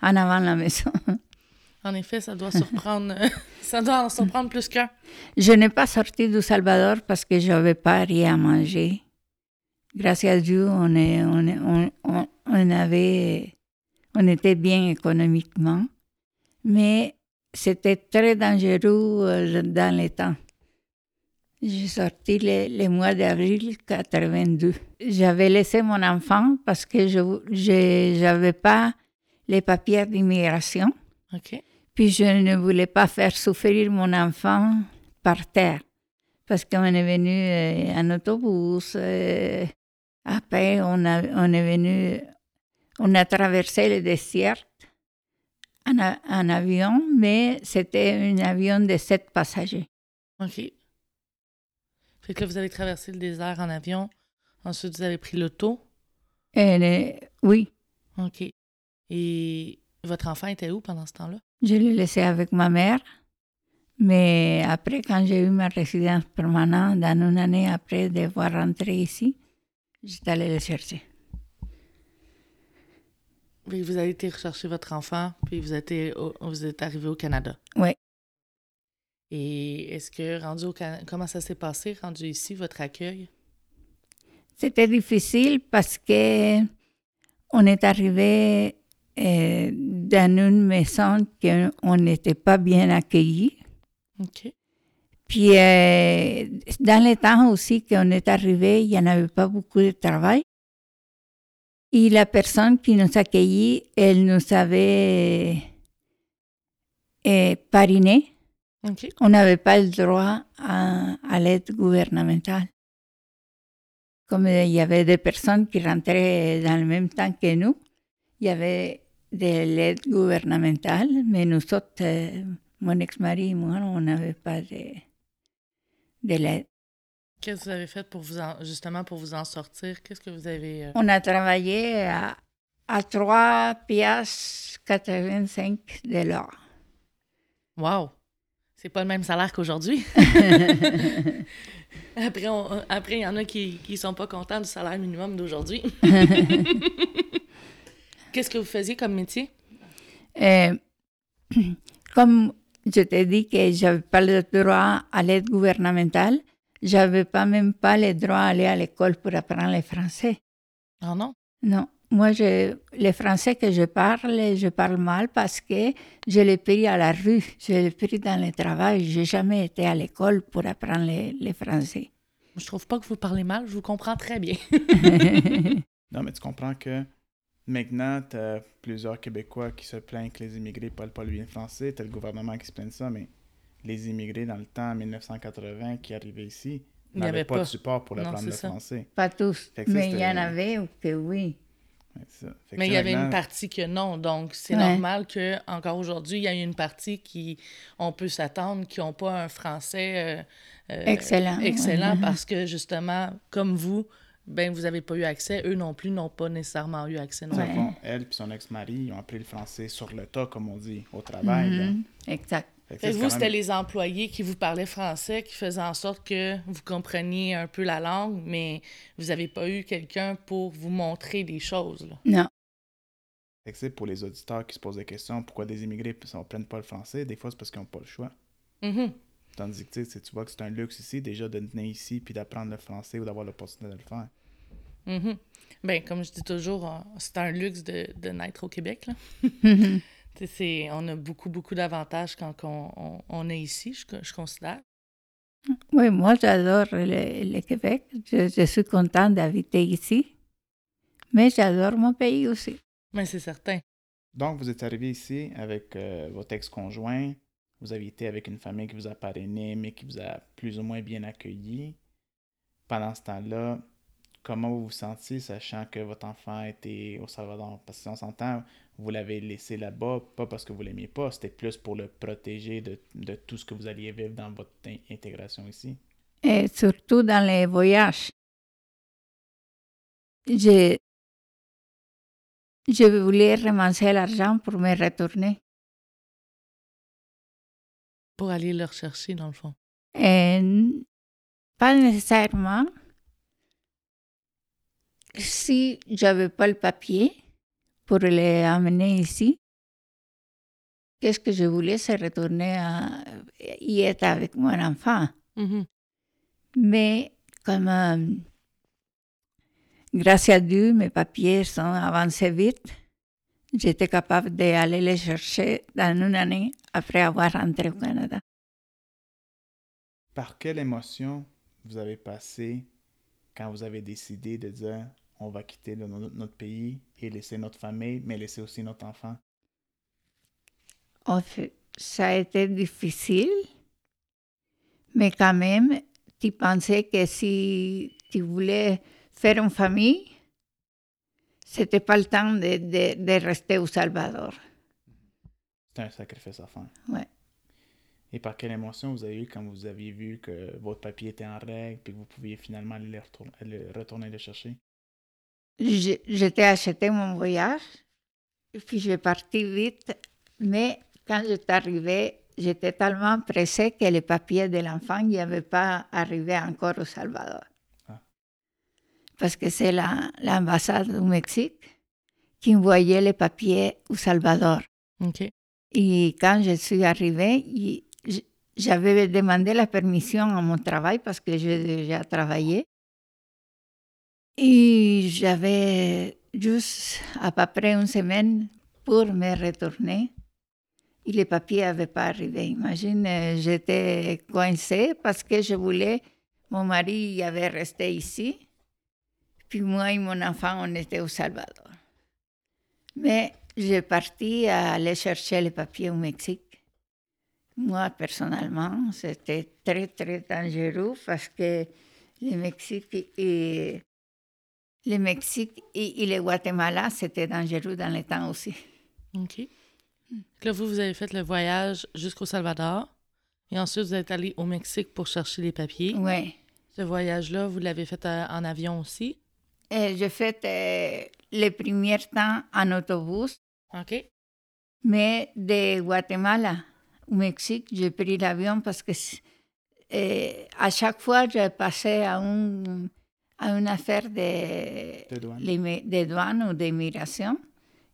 en avant de la maison. En effet, ça doit surprendre, ça doit en surprendre plus qu'un. Je n'ai pas sorti du Salvador parce que je n'avais pas rien à manger. Grâce à Dieu, on, est, on, est- on, on- on avait, on était bien économiquement, mais c'était très dangereux euh, dans les temps. J'ai sorti le, le mois d'avril 82. J'avais laissé mon enfant parce que je n'avais pas les papiers d'immigration. OK. Puis je ne voulais pas faire souffrir mon enfant par terre. Parce qu'on est venu euh, en autobus. euh, après, on, a- on est venu, on a traversé le désert en, avion, mais c'était un avion de sept passagers. Fait que là, vous avez traversé le désert en avion. Ensuite, vous avez pris l'auto. Euh, oui, OK. Et votre enfant était où pendant ce temps-là? je l'ai laissé avec ma mère. Mais après, quand j'ai eu ma résidence permanente, dans une année après devoir rentrer ici, j'étais allée le chercher. Que vous avez été rechercher votre enfant, puis vous êtes, au- vous êtes arrivé au Canada. Oui. Et est-ce que, rendu au Canada, comment ça s'est passé, rendu ici, votre accueil? C'était difficile parce que on est arrivé euh, dans une maison qu'on n'était pas bien accueillis. OK. Puis euh, dans les temps aussi qu'on est arrivé, il n'y en avait pas beaucoup de travail. Et la personne qui nous accueillit, elle nous avait euh, pariné. On n'avait pas le droit à, à l'aide gouvernementale. Comme euh, il y avait des personnes qui rentraient dans le même temps que nous, il y avait de l'aide gouvernementale, mais nous autres, euh, mon ex-mari et moi, on n'avait pas de, de l'aide. Qu'est-ce que vous avez fait pour vous en, justement pour vous en sortir? Qu'est-ce que vous avez. euh, On a travaillé à, à 3 piastres 85 de l'heure. Wow! C'est pas le même salaire qu'aujourd'hui. après, on- après, il y en a qui ne sont pas contents du salaire minimum d'aujourd'hui. Qu'est-ce que vous faisiez comme métier? Euh, comme je t'ai dit que je n'avais pas le droit à l'aide gouvernementale, je n'avais pas même pas le droit à aller à l'école pour apprendre le français. Ah non? Non, moi, je, le français que je parle, je parle mal parce que je l'ai pris à la rue, je l'ai pris dans le travail. Je n'ai jamais été à l'école pour apprendre le, le français. Je trouve pas que vous parlez mal, je vous comprends très bien. Non, mais tu comprends que maintenant, tu as plusieurs Québécois qui se plaignent que les immigrés ne parlent pas le bien français. Tu as le gouvernement qui se plaint de ça, mais les immigrés dans le temps, en 1980, qui arrivaient ici, n'avaient pas, pas. de support pour apprendre le ça. français. pas tous, mais il y en avait que oui. Ça. Mais il y avait une partie que non, donc c'est Ouais. normal que encore aujourd'hui, il y a une partie qui, on peut s'attendre, qui n'ont pas un français euh, euh, Excellent, excellent ouais. parce que justement, comme vous, ben vous n'avez pas eu accès, eux non plus n'ont pas nécessairement eu accès. non elle et son ex-mari, ils ont appris le français sur le tas, comme on dit, au travail. Mhm, Exact. Fait vous, c'était les employés qui vous parlaient français, qui faisaient en sorte que vous compreniez un peu la langue, mais vous n'avez pas eu quelqu'un pour vous montrer des choses. Là. Non, Fait que c'est pour les auditeurs qui se posent des questions, pourquoi des immigrés ne prennent pas le français, des fois c'est parce qu'ils n'ont pas le choix. Mhm. Tandis que tu sais, tu vois que c'est un luxe ici, déjà de venir ici puis d'apprendre le français ou d'avoir l'opportunité de le faire. Mhm. Ben, comme je dis toujours, euh, c'est un luxe de, de naître au Québec. Là. C'est- on a beaucoup, beaucoup d'avantages quand on, on- on est ici, je, je considère. Oui, moi j'adore le, le Québec. Je, je suis contente d'habiter ici. Mais j'adore mon pays aussi. Mais c'est certain. Donc, vous êtes arrivé ici avec euh, votre ex-conjoint. Vous avez été avec une famille qui vous a parrainé, mais qui vous a plus ou moins bien accueilli. Pendant ce temps-là, comment vous vous sentiez, sachant que votre enfant était au Salvador? Parce que si on s'entend, vous l'avez laissé là-bas, pas parce que vous l'aimiez pas, c'était plus pour le protéger de, de tout ce que vous alliez vivre dans votre in- intégration ici. Et surtout dans les voyages. Je, je voulais ramasser l'argent pour me retourner. Pour aller le rechercher, dans le fond. Et pas nécessairement. Si j'avais pas le papier pour les amener ici, qu'est-ce que je voulais, c'est retourner à, y être avec mon enfant. Mais comme, euh, grâce à Dieu, mes papiers sont avancés vite, j'étais capable d'aller les chercher dans une année après avoir rentré au Canada. Par quelle émotion vous avez passé quand vous avez décidé de dire on va quitter le- notre pays et laisser notre famille, mais laisser aussi notre enfant? En fait, ça a été difficile, mais quand même, tu pensais que si tu voulais faire une famille, c'était pas le temps de, de- de rester au Salvador. C'était un sacrifice à faire. Ouais. Et par quelle émotion vous avez eu quand vous aviez vu que votre papier était en règle et que vous pouviez finalement aller le retourner, le, retourner le chercher? J'étais acheté mon voyage, et puis je suis partie vite, mais quand j'étais arrivée, j'étais tellement pressée que les papiers de l'enfant n'y avaient pas arrivé encore au Salvador. Ah. Parce que c'est la- l'ambassade du Mexique qui envoyait les papiers au Salvador. Et quand je suis arrivée, j'avais demandé la permission à mon travail parce que j'ai déjà travaillé. Et j'avais juste à peu près une semaine pour me retourner. Et les papiers n'avaient pas arrivé. Imagine, euh, j'étais coincée parce que je voulais, mon mari avait resté ici. Puis moi et mon enfant, on était au Salvador. Mais j'ai parti aller chercher les papiers au Mexique. Moi, personnellement, c'était très, très dangereux parce que le Mexique et, le Mexique et, et le Guatemala, c'était dangereux dans le temps aussi. OK. Là, vous, vous avez fait le voyage jusqu'au Salvador. Et ensuite, vous êtes allé au Mexique pour chercher les papiers. Oui. Ce voyage-là, vous l'avez fait euh, en avion aussi? J'ai fait euh, les premiers temps en autobus, OK. mais de Guatemala au Mexique, j'ai pris l'avion parce que euh, à chaque fois, je passais à, un, à une affaire de, De douane. l'immi- de douane ou d'immigration.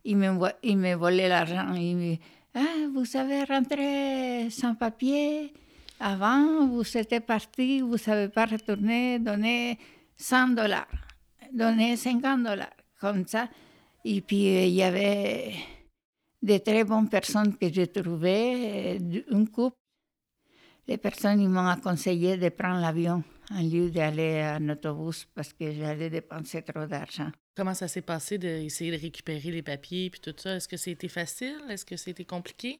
Ils me, ils me volaient l'argent. Ils me ah, vous avez rentré sans papier. Avant, vous étiez parti, vous ne savez pas retourner, donner 100 dollars, donner 50 dollars, comme ça. Et puis, il y avait de très bonnes personnes que j'ai trouvées, euh, un couple. Les personnes ils m'ont conseillé de prendre l'avion en lieu d'aller en autobus parce que j'allais dépenser trop d'argent. Comment ça s'est passé d'essayer de récupérer les papiers puis tout ça? Est-ce que c'était facile? Est-ce que c'était compliqué?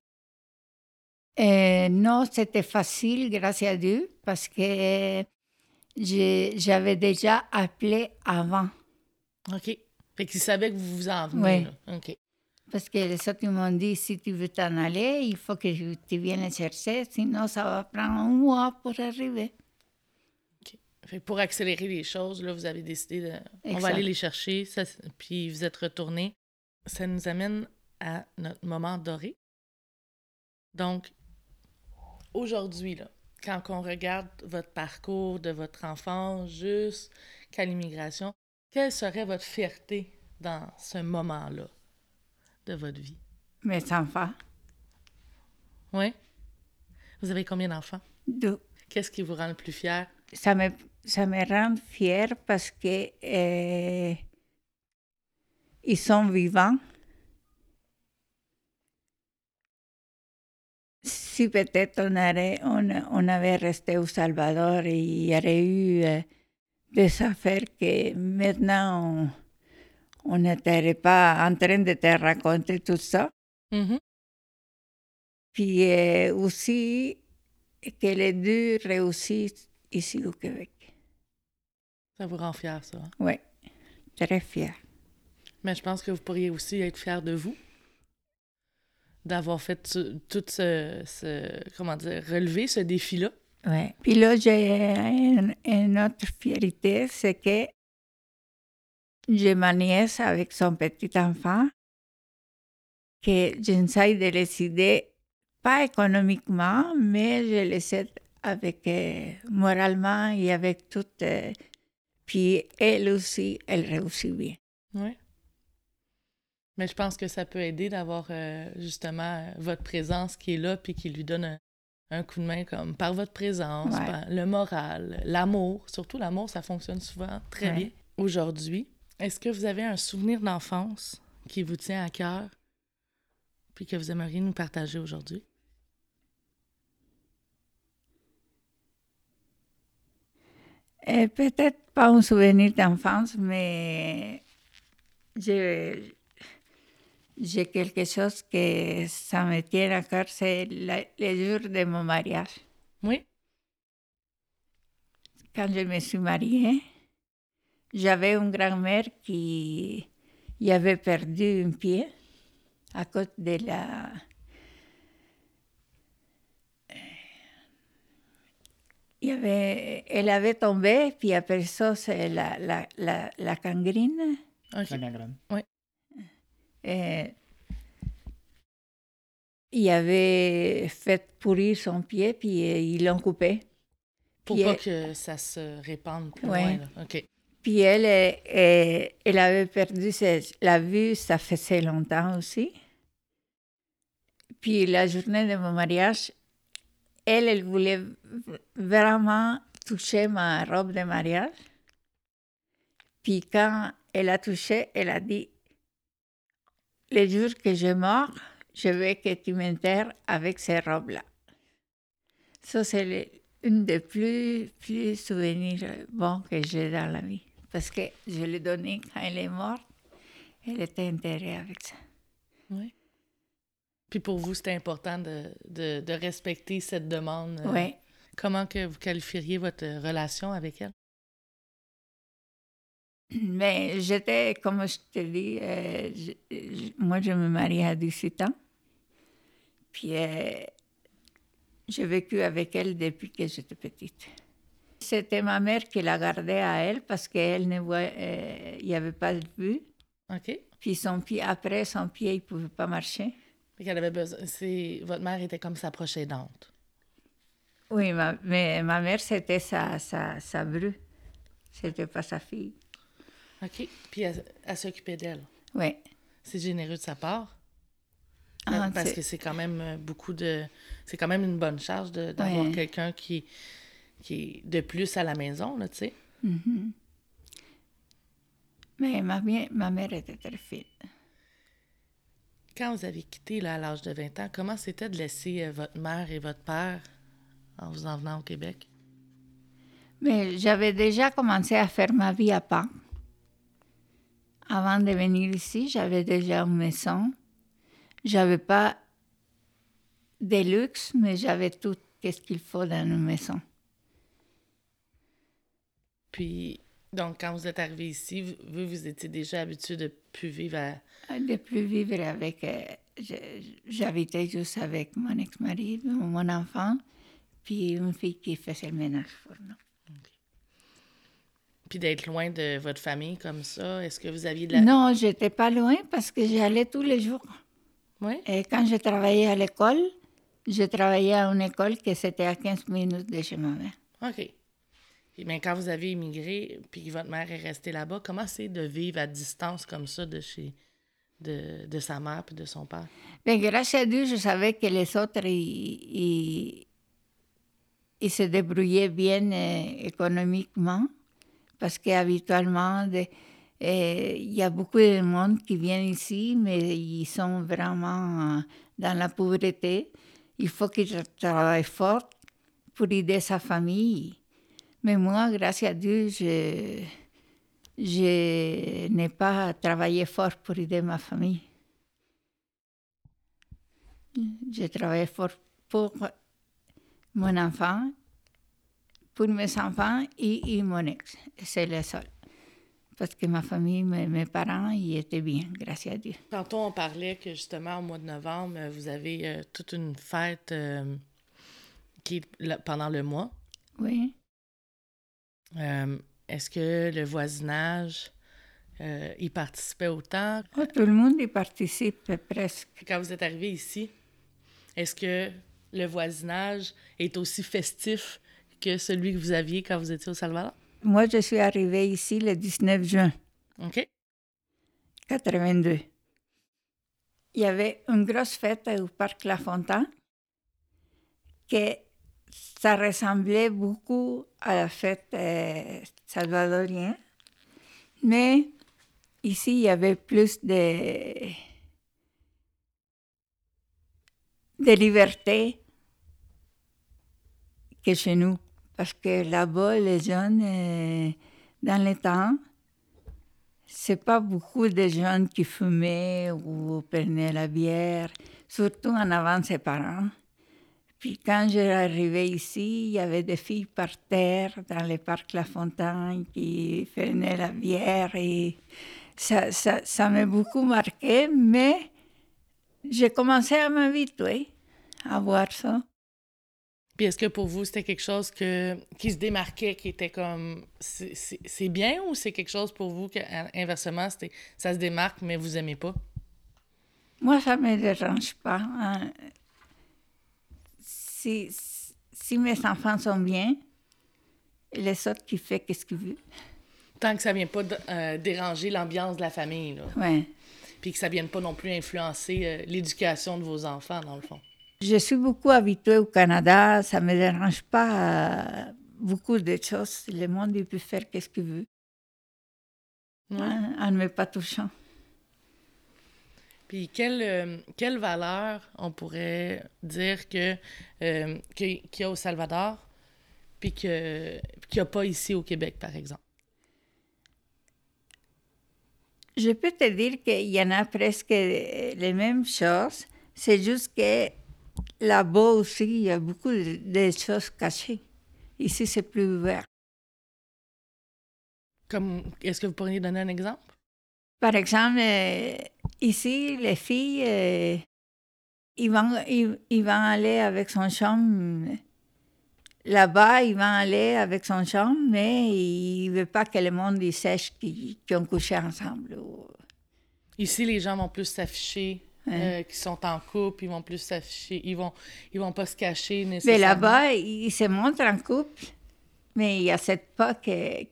Euh, non, c'était facile, grâce à Dieu, parce que j'avais déjà appelé avant. OK. Fait qu'ils savaient que vous vous en venez. Oui. OK. Parce que les autres m'ont dit, si tu veux t'en aller, il faut que tu viennes chercher, sinon ça va prendre un mois pour arriver. Fait pour accélérer les choses, là, vous avez décidé de. On va aller les chercher, ça, puis vous êtes retourné. Ça nous amène à notre moment doré. Donc, aujourd'hui, là, quand on regarde votre parcours de votre enfance jusqu'à l'immigration, quelle serait votre fierté dans ce moment-là de votre vie? Mes enfants, Oui? Vous avez combien d'enfants? Deux. Qu'est-ce qui vous rend le plus fier? Ça me, ça me rend fière parce que euh, ils sont vivants. Si peut-être on, on, on avait resté au Salvador et il y aurait eu euh, des affaires que maintenant on n'était pas en train de te raconter tout ça. Mhm. Puis euh, aussi que les deux réussissent ici au Québec. Ça vous rend fier, ça. hein? Oui, très fière. Mais je pense que vous pourriez aussi être fier de vous. D'avoir fait tout ce, ce- Comment dire? Relever ce défi-là. Ouais. Puis là, j'ai un- une autre fierté, c'est que j'ai ma nièce avec son petit enfant, que j'essaie de les aider, pas économiquement, mais je les aide avec euh, moralement et avec tout. euh, puis elle aussi, elle réussit bien. Oui. Mais je pense que ça peut aider d'avoir euh, justement euh, votre présence qui est là puis qui lui donne un, un coup de main comme par votre présence, Ouais. par le moral, l'amour. Surtout l'amour, ça fonctionne souvent très Ouais. bien. Aujourd'hui, est-ce que vous avez un souvenir d'enfance qui vous tient à cœur puis que vous aimeriez nous partager aujourd'hui? Euh, Peut-être pas un souvenir d'enfance, mais j'ai quelque chose que ça me tient à cœur, c'est le jour de mon mariage. Oui? Quand je me suis mariée, j'avais une grand-mère qui y avait perdu un pied à cause de la... Il y avait, elle avait tombé, puis après ça, c'est la, la, la, la gangrène. La gangrène. Euh, il avait fait pourrir son pied, puis euh, ils l'ont coupé. Pour Puis pas elle- que ça se répande plus Ouais. loin. Là. OK. Puis elle, euh, elle avait perdu ses- la vue, ça faisait longtemps aussi. Puis la journée de mon mariage, elle, elle voulait vraiment toucher ma robe de mariage. Puis quand elle a touché, elle a dit, le jour que je mors, je veux que tu m'enterres avec ces robes-là. Ça, c'est une des plus, plus souvenirs bons que j'ai dans la vie. Parce que je l'ai donné quand elle est morte. Elle était enterrée avec ça. Oui. Puis pour vous, c'était important de, de, de respecter cette demande. euh, Oui. Comment que vous qualifieriez votre relation avec elle? Mais j'étais, comme je te dis, euh, je- je- moi, je me mariais à 18 ans. Puis, euh, j'ai vécu avec elle depuis que j'étais petite. C'était ma mère qui la gardait à elle parce qu'elle ne voit, euh, n'y avait pas de vue. OK. Puis son pied, après, son pied, il ne pouvait pas marcher. Qu'elle avait besoin. C'est... Votre mère était comme sa proche aidante. Oui, ma, mais ma mère, c'était sa, sa, sa bru. C'était pas sa fille. OK. Puis elle, elle s'occupait d'elle. Oui. C'est généreux de sa part. Ah, parce que c'est quand même euh, beaucoup de. C'est quand même une bonne charge de- d'avoir quelqu'un qui, qui est de plus à la maison, là, tu sais. Mhm. Mais ma, ma mère était très fine. Quand vous avez quitté là, à l'âge de 20 ans, comment c'était de laisser euh, votre mère et votre père en vous en venant au Québec? Mais j'avais déjà commencé à faire ma vie à pas. Avant de venir ici, j'avais déjà une maison. J'avais pas de luxe, mais j'avais tout ce qu'il faut dans une maison. Puis, donc, quand vous êtes arrivé ici, vous, vous, vous étiez déjà habitué de plus vivre à. De plus vivre avec. euh, J'habitais juste avec mon ex-mari, mon enfant, puis une fille qui faisait le ménage pour nous. Puis d'être loin de votre famille comme ça, est-ce que vous aviez de la. Non, j'étais pas loin parce que j'allais tous les jours. Oui? Et quand je travaillais à l'école, je travaillais à une école qui c'était à 15 minutes de chez ma mère. OK. Mais quand vous avez immigré, puis que votre mère est restée là-bas, comment c'est de vivre à distance comme ça de chez. De, de sa mère puis de son père? Mais grâce à Dieu, je savais que les autres, ils, ils, il se débrouillait bien économiquement parce qu'habituellement, il y a beaucoup de monde qui vient ici, mais ils sont vraiment euh, dans la pauvreté. Il faut qu'ils tra- travaillent fort pour aider sa famille. Mais moi, grâce à Dieu, je, je n'ai pas travaillé fort pour aider ma famille. J'ai travaillé fort pour mon enfant, pour mes enfants et, et mon ex. C'est le seul. Parce que ma famille, mes, mes parents, ils étaient bien, grâce à Dieu. Tantôt, on parlait que justement, au mois de novembre, vous avez euh, toute une fête euh, qui là- pendant le mois. Oui. Euh, Est-ce que le voisinage euh, y participait autant? Oh, tout le monde y participe presque. Quand vous êtes arrivé ici, est-ce que le voisinage est aussi festif que celui que vous aviez quand vous étiez au Salvador? Moi, je suis arrivée ici le 19 juin OK? 82. Il y avait une grosse fête au parc La Fontaine que ça ressemblait beaucoup à la fête euh, salvadorienne. Mais ici, il y avait plus de, liberté que chez nous. Parce que là-bas, les jeunes, euh, dans le temps, c'est pas beaucoup de jeunes qui fumaient ou prenaient la bière, surtout en avant ses parents. Puis quand j'ai arrivé ici, il y avait des filles par terre dans le parc La Fontaine qui prenaient la bière et ça, ça, ça m'a beaucoup marqué, mais j'ai commencé à m'habituer à voir ça. Puis est-ce que pour vous, c'était quelque chose que, qui se démarquait, qui était comme. C'est bien ou c'est quelque chose pour vous que, inversement, c'était ça se démarque, mais vous aimez pas? Moi, ça ne me dérange pas. hein. Si, si mes enfants sont bien, les autres qui font ce qu'ils veulent. Tant que ça vient pas de- euh, déranger l'ambiance de la famille, là. Ouais. Puis que ça vienne pas non plus influencer euh, l'éducation de vos enfants, dans le fond. Je suis beaucoup habituée au Canada, ça ne me dérange pas euh, beaucoup de choses. Le monde il peut faire ce qu'il veut, Ouais. hein, en ne me pas touchant. Puis quelle, euh, quelle valeur on pourrait dire que euh, que- qu'il y a au Salvador, puis que- qu'il n'y a pas ici au Québec, par exemple? Je peux te dire qu'il y en a presque les mêmes choses. C'est juste que là-bas aussi, il y a beaucoup de, de choses cachées. Ici, c'est plus ouvert. Comme, est-ce que vous pourriez donner un exemple? Par exemple, euh, ici, les filles, euh, ils, vont, ils, ils vont aller avec son chum. Là-bas, ils vont aller avec son chum, mais il ne veut pas que le monde y sache qu'ils qu'ils ont couché ensemble. Ici, les gens vont plus s'afficher, Ouais. euh, qui sont en couple, ils vont plus s'afficher, ils vont, ils vont pas se cacher Mais nécessairement. là-bas, ils se montrent en couple, mais il acceptent pas que,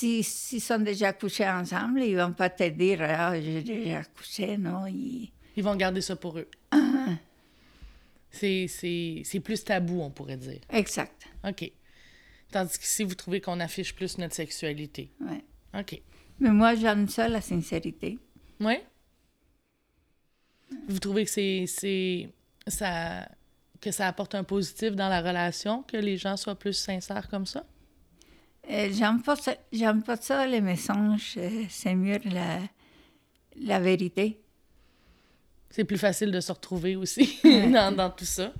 qui si- s'ils sont déjà couchés ensemble, ils vont pas te dire ah, j'ai déjà couché, non. ils- Ils vont garder ça pour eux. C'est- C'est c'est plus tabou, on pourrait dire. Exact. OK. Tandis qu'ici, vous trouvez qu'on affiche plus notre sexualité. Ouais. OK. Mais moi, j'aime ça, la sincérité. Oui? Vous trouvez que c'est c'est ça que ça apporte un positif dans la relation, que les gens soient plus sincères comme ça? J'aime pas ça, j'aime pas ça, les mensonges. c'est mieux la, la vérité. C'est plus facile de se retrouver aussi dans, dans tout ça.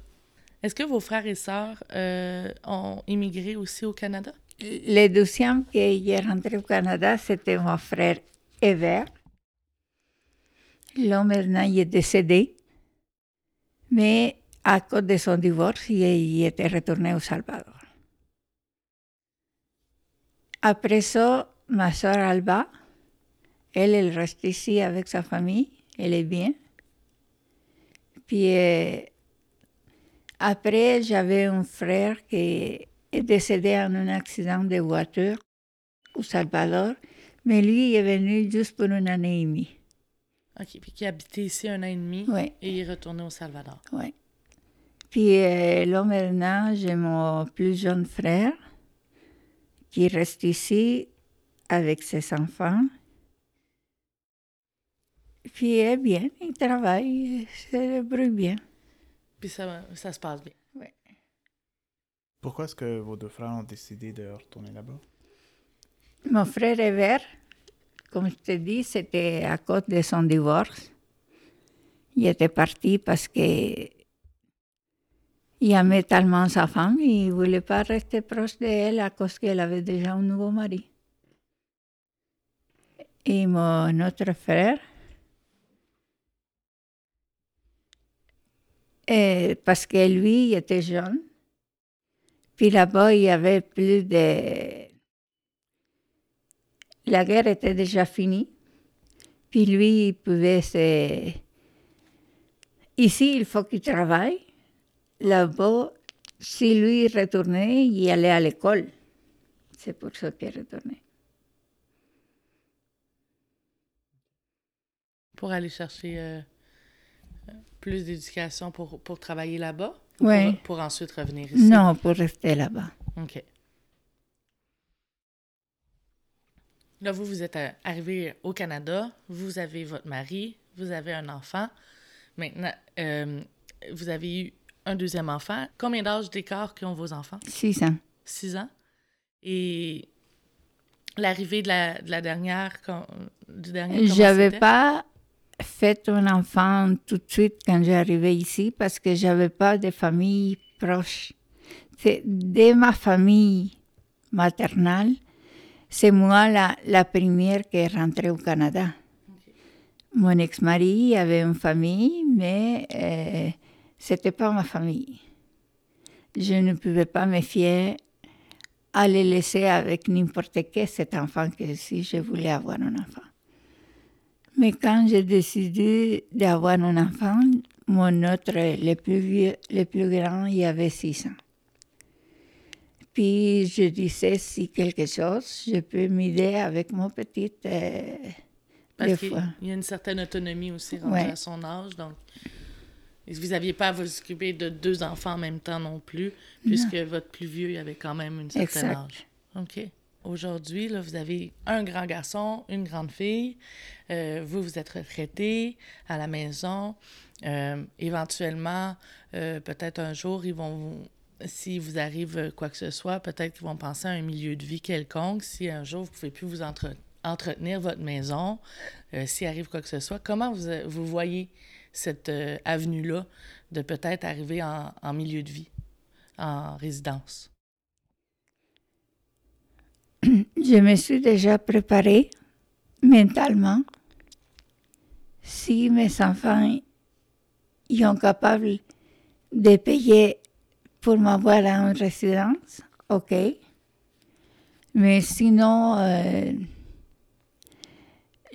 Est-ce que vos frères et sœurs euh, ont immigré aussi au Canada? Le deuxième qui est rentré au Canada, c'était mon frère Ever. L'homme maintenant, il est décédé. Mais à cause de son divorce, il, il était retourné au Salvador. Après ça, ma soeur Alba, elle, elle reste ici avec sa famille. Elle est bien. Puis euh, après, j'avais un frère qui est décédé en un accident de voiture au Salvador, mais lui il est venu juste pour une année et demie. OK. Puis qui habitait ici un an et demi Oui, et il est retourné au Salvador. oui. Puis euh, là, maintenant, j'ai mon plus jeune frère qui reste ici avec ses enfants. Puis il est bien, il travaille, il se débrouille bien. Puis ça, ça se passe bien. Pourquoi est-ce que vos deux frères ont décidé de retourner là-bas? Mon frère est vert, comme je te dis, c'était à cause de son divorce. Il était parti parce que il aimait tellement sa femme, il ne voulait pas rester proche d'elle à cause qu'elle avait déjà un nouveau mari. Et mon autre frère, parce que lui, était jeune, puis là-bas, il y avait plus de... La guerre était déjà finie, puis lui, il pouvait se... Ici, il faut qu'il travaille. Là-bas, si lui retournait, il allait à l'école. C'est pour ça qu'il est retourné. Pour aller chercher euh, euh, plus d'éducation pour, pour travailler là-bas? Oui. Pour, pour ensuite revenir ici? Non, pour rester là-bas. OK. Là, vous, vous êtes euh, arrivé au Canada, vous avez votre mari, vous avez un enfant. Maintenant, euh, vous avez eu un deuxième enfant. Combien d'âge d'écart qu'ont vos enfants? Six ans. Six ans. Et l'arrivée de la, de la dernière, du dernier, J'avais pas fait un enfant tout de suite quand j'arrivais ici parce que j'avais pas de famille proche. C'est de ma famille maternelle, c'est moi la, la première qui est rentrée au Canada. Mon ex-mari avait une famille, mais euh, c'était pas ma famille. Je ne pouvais pas me fier à les laisser avec n'importe quel cet enfant que si je voulais avoir un enfant. Mais quand j'ai décidé d'avoir un enfant, mon autre, le plus vieux, le plus grand, il avait six ans. Puis je disais, si quelque chose, je peux m'aider avec mon petit, euh, Parce il y a une certaine autonomie aussi Ouais. à son âge. Donc, vous n'aviez pas à vous occuper de deux enfants en même temps non plus, puisque votre plus vieux avait quand même une certaine Exact. âge. OK. Aujourd'hui, là, vous avez un grand garçon, une grande fille. Euh, vous, vous êtes retraité à la maison. Euh, éventuellement, euh, peut-être un jour, ils vont vous- si vous arrive quoi que ce soit, peut-être qu'ils vont penser à un milieu de vie quelconque. Si un jour, vous ne pouvez plus vous entre- entretenir votre maison, s'il arrive quoi que ce soit, comment vous, vous voyez cette euh, avenue-là de peut-être arriver en, en milieu de vie, en résidence? Je me suis déjà préparée mentalement. Si mes enfants sont capables de payer pour m'avoir une résidence, OK. Mais sinon, euh,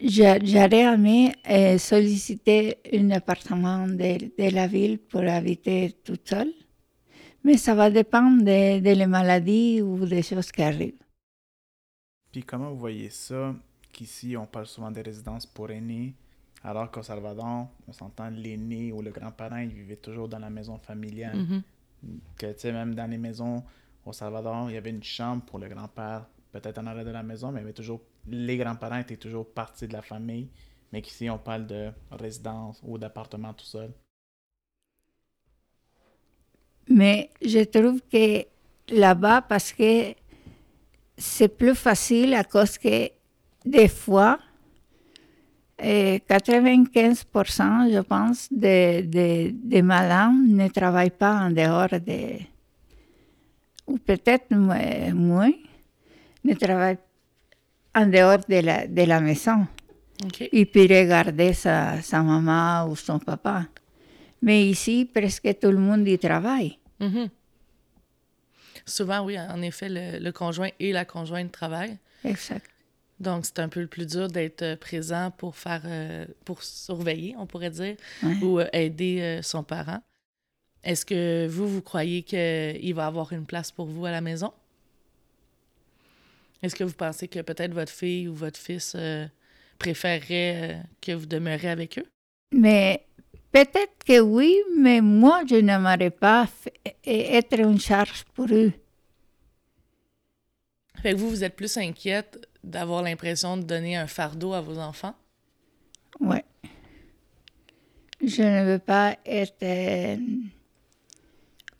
j'aurais aimé euh, solliciter un appartement de, de la ville pour habiter toute seule. Mais ça va dépendre de, de les maladies ou des choses qui arrivent. Puis comment vous voyez ça, qu'ici, on parle souvent des résidences pour aînés, alors qu'au Salvador, on s'entend l'aîné ou le grand-parent, il vivait toujours dans la maison familiale. Mhm. Que, tu sais, même dans les maisons au Salvador, il y avait une chambre pour le grand-père, peut-être en arrière de la maison, mais il y avait toujours, les grands-parents étaient toujours partie de la famille. Mais qu'ici, on parle de résidence ou d'appartement tout seul. Mais je trouve que là-bas, parce que c'est plus facile à cause que des fois, euh, 95%, je pense, de, de, de madame ne travaillent pas en dehors de... Ou peut-être mo- moins, ne travaillent en dehors de la, de la maison. OK. Il peut regarder sa, sa maman ou son papa. Mais ici, presque tout le monde y travaille. Souvent, oui, en effet, le, le conjoint et la conjointe travaillent. Exact. Donc, c'est un peu le plus dur d'être euh, présent pour faire, euh, pour surveiller, on pourrait dire, Ouais. ou euh, aider euh, son parent. Est-ce que vous, vous croyez qu'il va avoir une place pour vous à la maison? Est-ce que vous pensez que peut-être votre fille ou votre fils euh, préférerait euh, que vous demeuriez avec eux? Mais peut-être que oui, mais moi, je n'aimerais pas être une charge pour eux. Fait que vous, vous êtes plus inquiète d'avoir l'impression de donner un fardeau à vos enfants? Oui. Je ne veux pas être euh,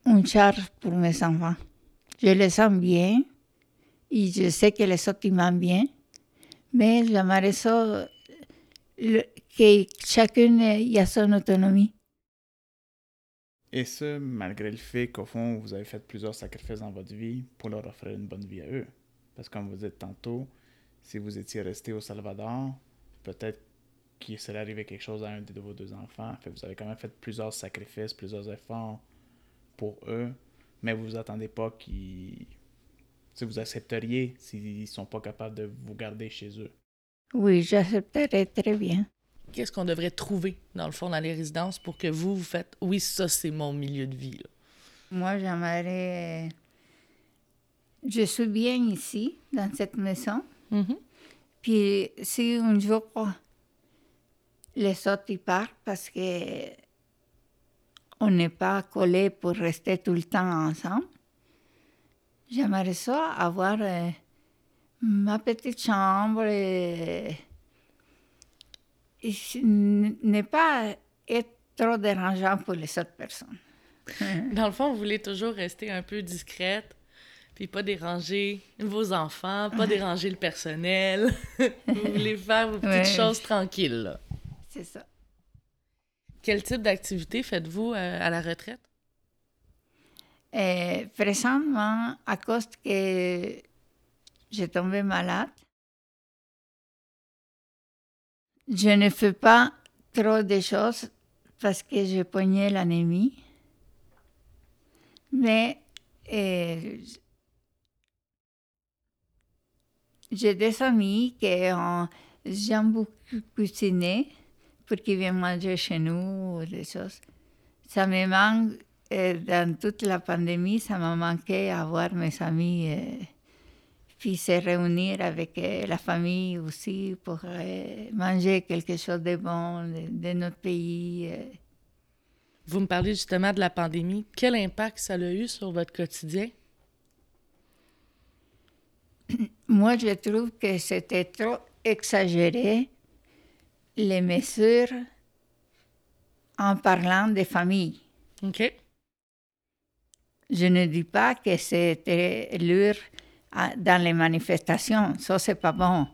une charge pour mes enfants. Je les sens bien et je sais que les autres m'aiment bien, mais j'aimerais ça que chacune ait son autonomie. Et ce, malgré le fait qu'au fond, vous avez fait plusieurs sacrifices dans votre vie pour leur offrir une bonne vie à eux. Parce que comme vous dites tantôt, si vous étiez resté au Salvador, peut-être qu'il serait arrivé quelque chose à un de vos deux enfants. Fait vous avez quand même fait plusieurs sacrifices, plusieurs efforts pour eux, mais vous vous attendez pas qu'ils... Si vous accepteriez s'ils ne sont pas capables de vous garder chez eux? Oui, j'accepterais très bien. Qu'est-ce qu'on devrait trouver, dans le fond, dans les résidences pour que vous, vous faites Oui, ça, c'est mon milieu de vie. Moi, j'aimerais. Je suis bien ici, dans cette maison. Mm-hmm. Puis, si un jour les autres y partent parce que on n'est pas collés pour rester tout le temps ensemble, j'aimerais ça avoir. Euh, ma petite chambre et, n'est pas être trop dérangeant pour les autres personnes. Dans le fond, vous voulez toujours rester un peu discrète, puis pas déranger vos enfants, pas déranger le personnel. vous voulez faire vos petites choses tranquilles. C'est ça. Quel type d'activité faites-vous euh, à la retraite? Euh, présentement, à cause que j'ai tombé malade. Je ne fais pas trop de choses parce que j'ai pogné l'anémie. Mais euh, j'ai des amis qui ont, beaucoup cuisiné pour qu'ils viennent manger chez nous ou des choses. Ça me manque, dans toute la pandémie, ça m'a manqué avoir mes amis. Euh, puis se réunir avec euh, la famille aussi pour euh, manger quelque chose de bon de, notre pays. Vous me parlez justement de la pandémie. Quel impact ça a eu sur votre quotidien? Moi, je trouve que c'était trop exagéré les mesures en parlant des familles. OK. Je ne dis pas que c'était l'heure dans les manifestations. Ça, c'est pas bon.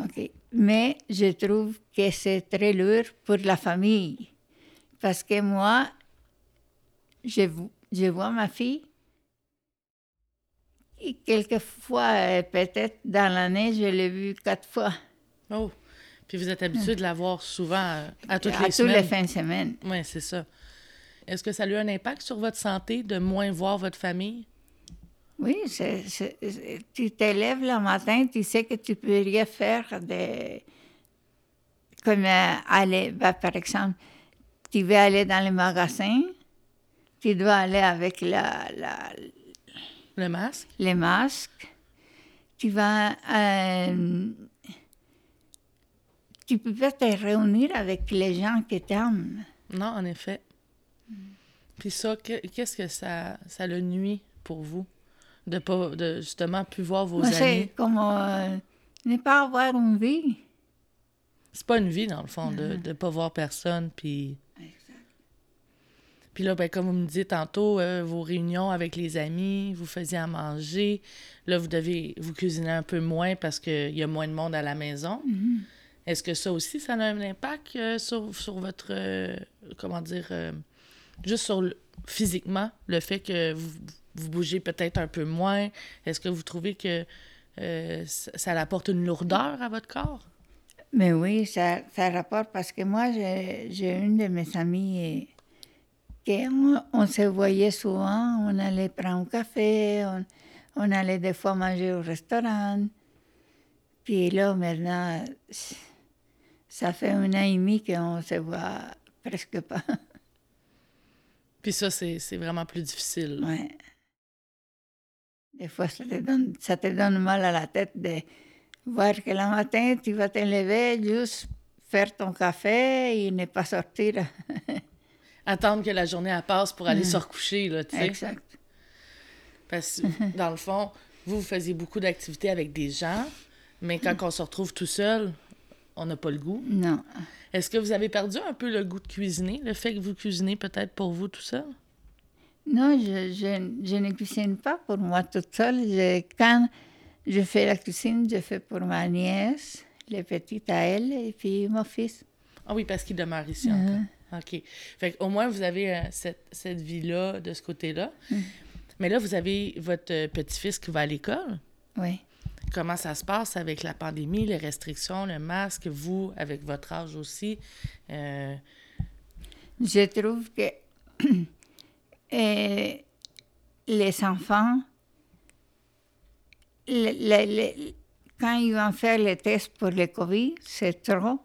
OK. Mais je trouve que c'est très lourd pour la famille. Parce que moi, je, je vois ma fille et quelquefois, euh, peut-être dans l'année, je l'ai vue quatre fois. Oh! Puis vous êtes habitué de la voir souvent euh, à toutes les semaines. À toutes les fins de semaine. Oui, c'est ça. Est-ce que ça a eu un impact sur votre santé de moins voir votre famille? Oui, tu t'élèves le matin, tu sais que tu peux rien faire de... Comme euh, aller, ben, par exemple, tu veux aller dans le magasin, tu dois aller avec la, la le masque? Les masques. Tu vas. Euh, tu peux pas te réunir avec les gens que tu aimes. Non, en effet. Puis ça, qu'est-ce que ça, ça le nuit pour vous? de pas de justement plus voir vos amis. C'est comme euh, ne pas avoir une vie. C'est pas une vie dans le fond de ne pas voir personne puis. Puis là, ben, comme vous me dites tantôt, euh, vos réunions avec les amis, vous faisiez à manger. Là, vous devez vous cuisiner un peu moins parce qu'il y a moins de monde à la maison. Mm-hmm. Est-ce que ça aussi, ça a un impact euh, sur, sur, votre. comment dire. Juste sur physiquement, le fait que vous bougez peut-être un peu moins. Est-ce que vous trouvez que euh, ça, apporte une lourdeur à votre corps? Mais oui, ça, ça rapporte parce que moi, j'ai une de mes amies qui on, se voyait souvent, on allait prendre un café, on, allait des fois manger au restaurant. Puis là, maintenant, ça fait un an et demi qu'on se voit presque pas. Puis ça, c'est vraiment plus difficile. Oui. Des fois, ça te, donne, ça te donne mal à la tête de voir que le matin, tu vas te lever, juste faire ton café et ne pas sortir Attendre que la journée elle passe pour aller Mm. se recoucher, là, tu sais. Exact. Parce que, dans le fond, vous, vous faisiez beaucoup d'activités avec des gens, mais quand on se retrouve tout seul, on n'a pas le goût. Non. Est-ce que vous avez perdu un peu le goût de cuisiner, le fait que vous cuisinez peut-être pour vous tout seul? Non, je, je, je ne cuisine pas pour moi toute seule. Je- quand je fais la cuisine, je fais pour ma nièce, les petites à elle, et puis mon fils. Ah oui, parce qu'il demeure ici encore. OK. Fait au moins, vous avez euh, cette, cette vie-là de ce côté-là. Mais là, vous avez votre euh, petit-fils qui va à l'école. Oui. Comment ça se passe avec la pandémie, les restrictions, le masque, vous, avec votre âge aussi? Euh, Je trouve que eh, les enfants, le- le- quand ils vont faire les tests pour le Covid, c'est trop.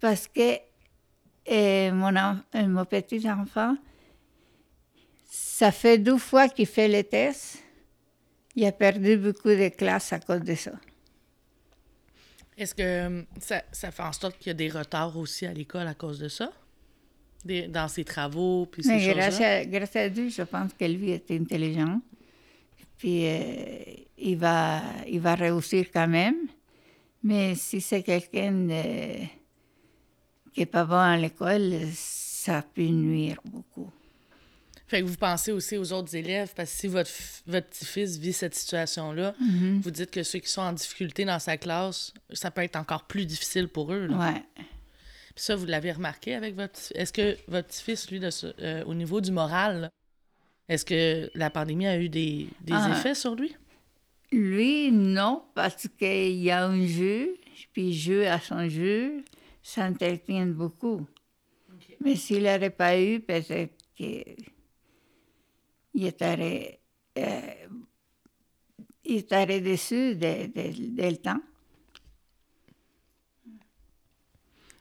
Parce que eh, mon, euh, mon petit enfant, ça fait deux fois qu'il fait les tests. Il a perdu beaucoup de classes à cause de ça. Est-ce que euh, ça, ça fait en sorte qu'il y a des retards aussi à l'école à cause de ça? Des- dans ses travaux, puis ces choses-là? grâce à, grâce à Dieu, je pense que lui est intelligent. Puis euh, il, va, il va réussir quand même. Mais si c'est quelqu'un euh, qui n'est pas bon à l'école, ça peut nuire beaucoup. Fait que vous pensez aussi aux autres élèves, parce que si votre, votre petit-fils vit cette situation-là, Mm-hmm. vous dites que ceux qui sont en difficulté dans sa classe, ça peut être encore plus difficile pour eux. là. Ouais. Puis ça, vous l'avez remarqué avec votre petit- Est-ce que votre petit-fils, lui, de ce- euh, au niveau du moral, est-ce que la pandémie a eu des, des Ah. effets sur lui? Lui, non, parce qu'il y a un jeu, puis joue à son jeu, ça entretient beaucoup. Mais s'il n'aurait pas eu, peut-être qu'il serait, euh, il déçu de, de- de le temps.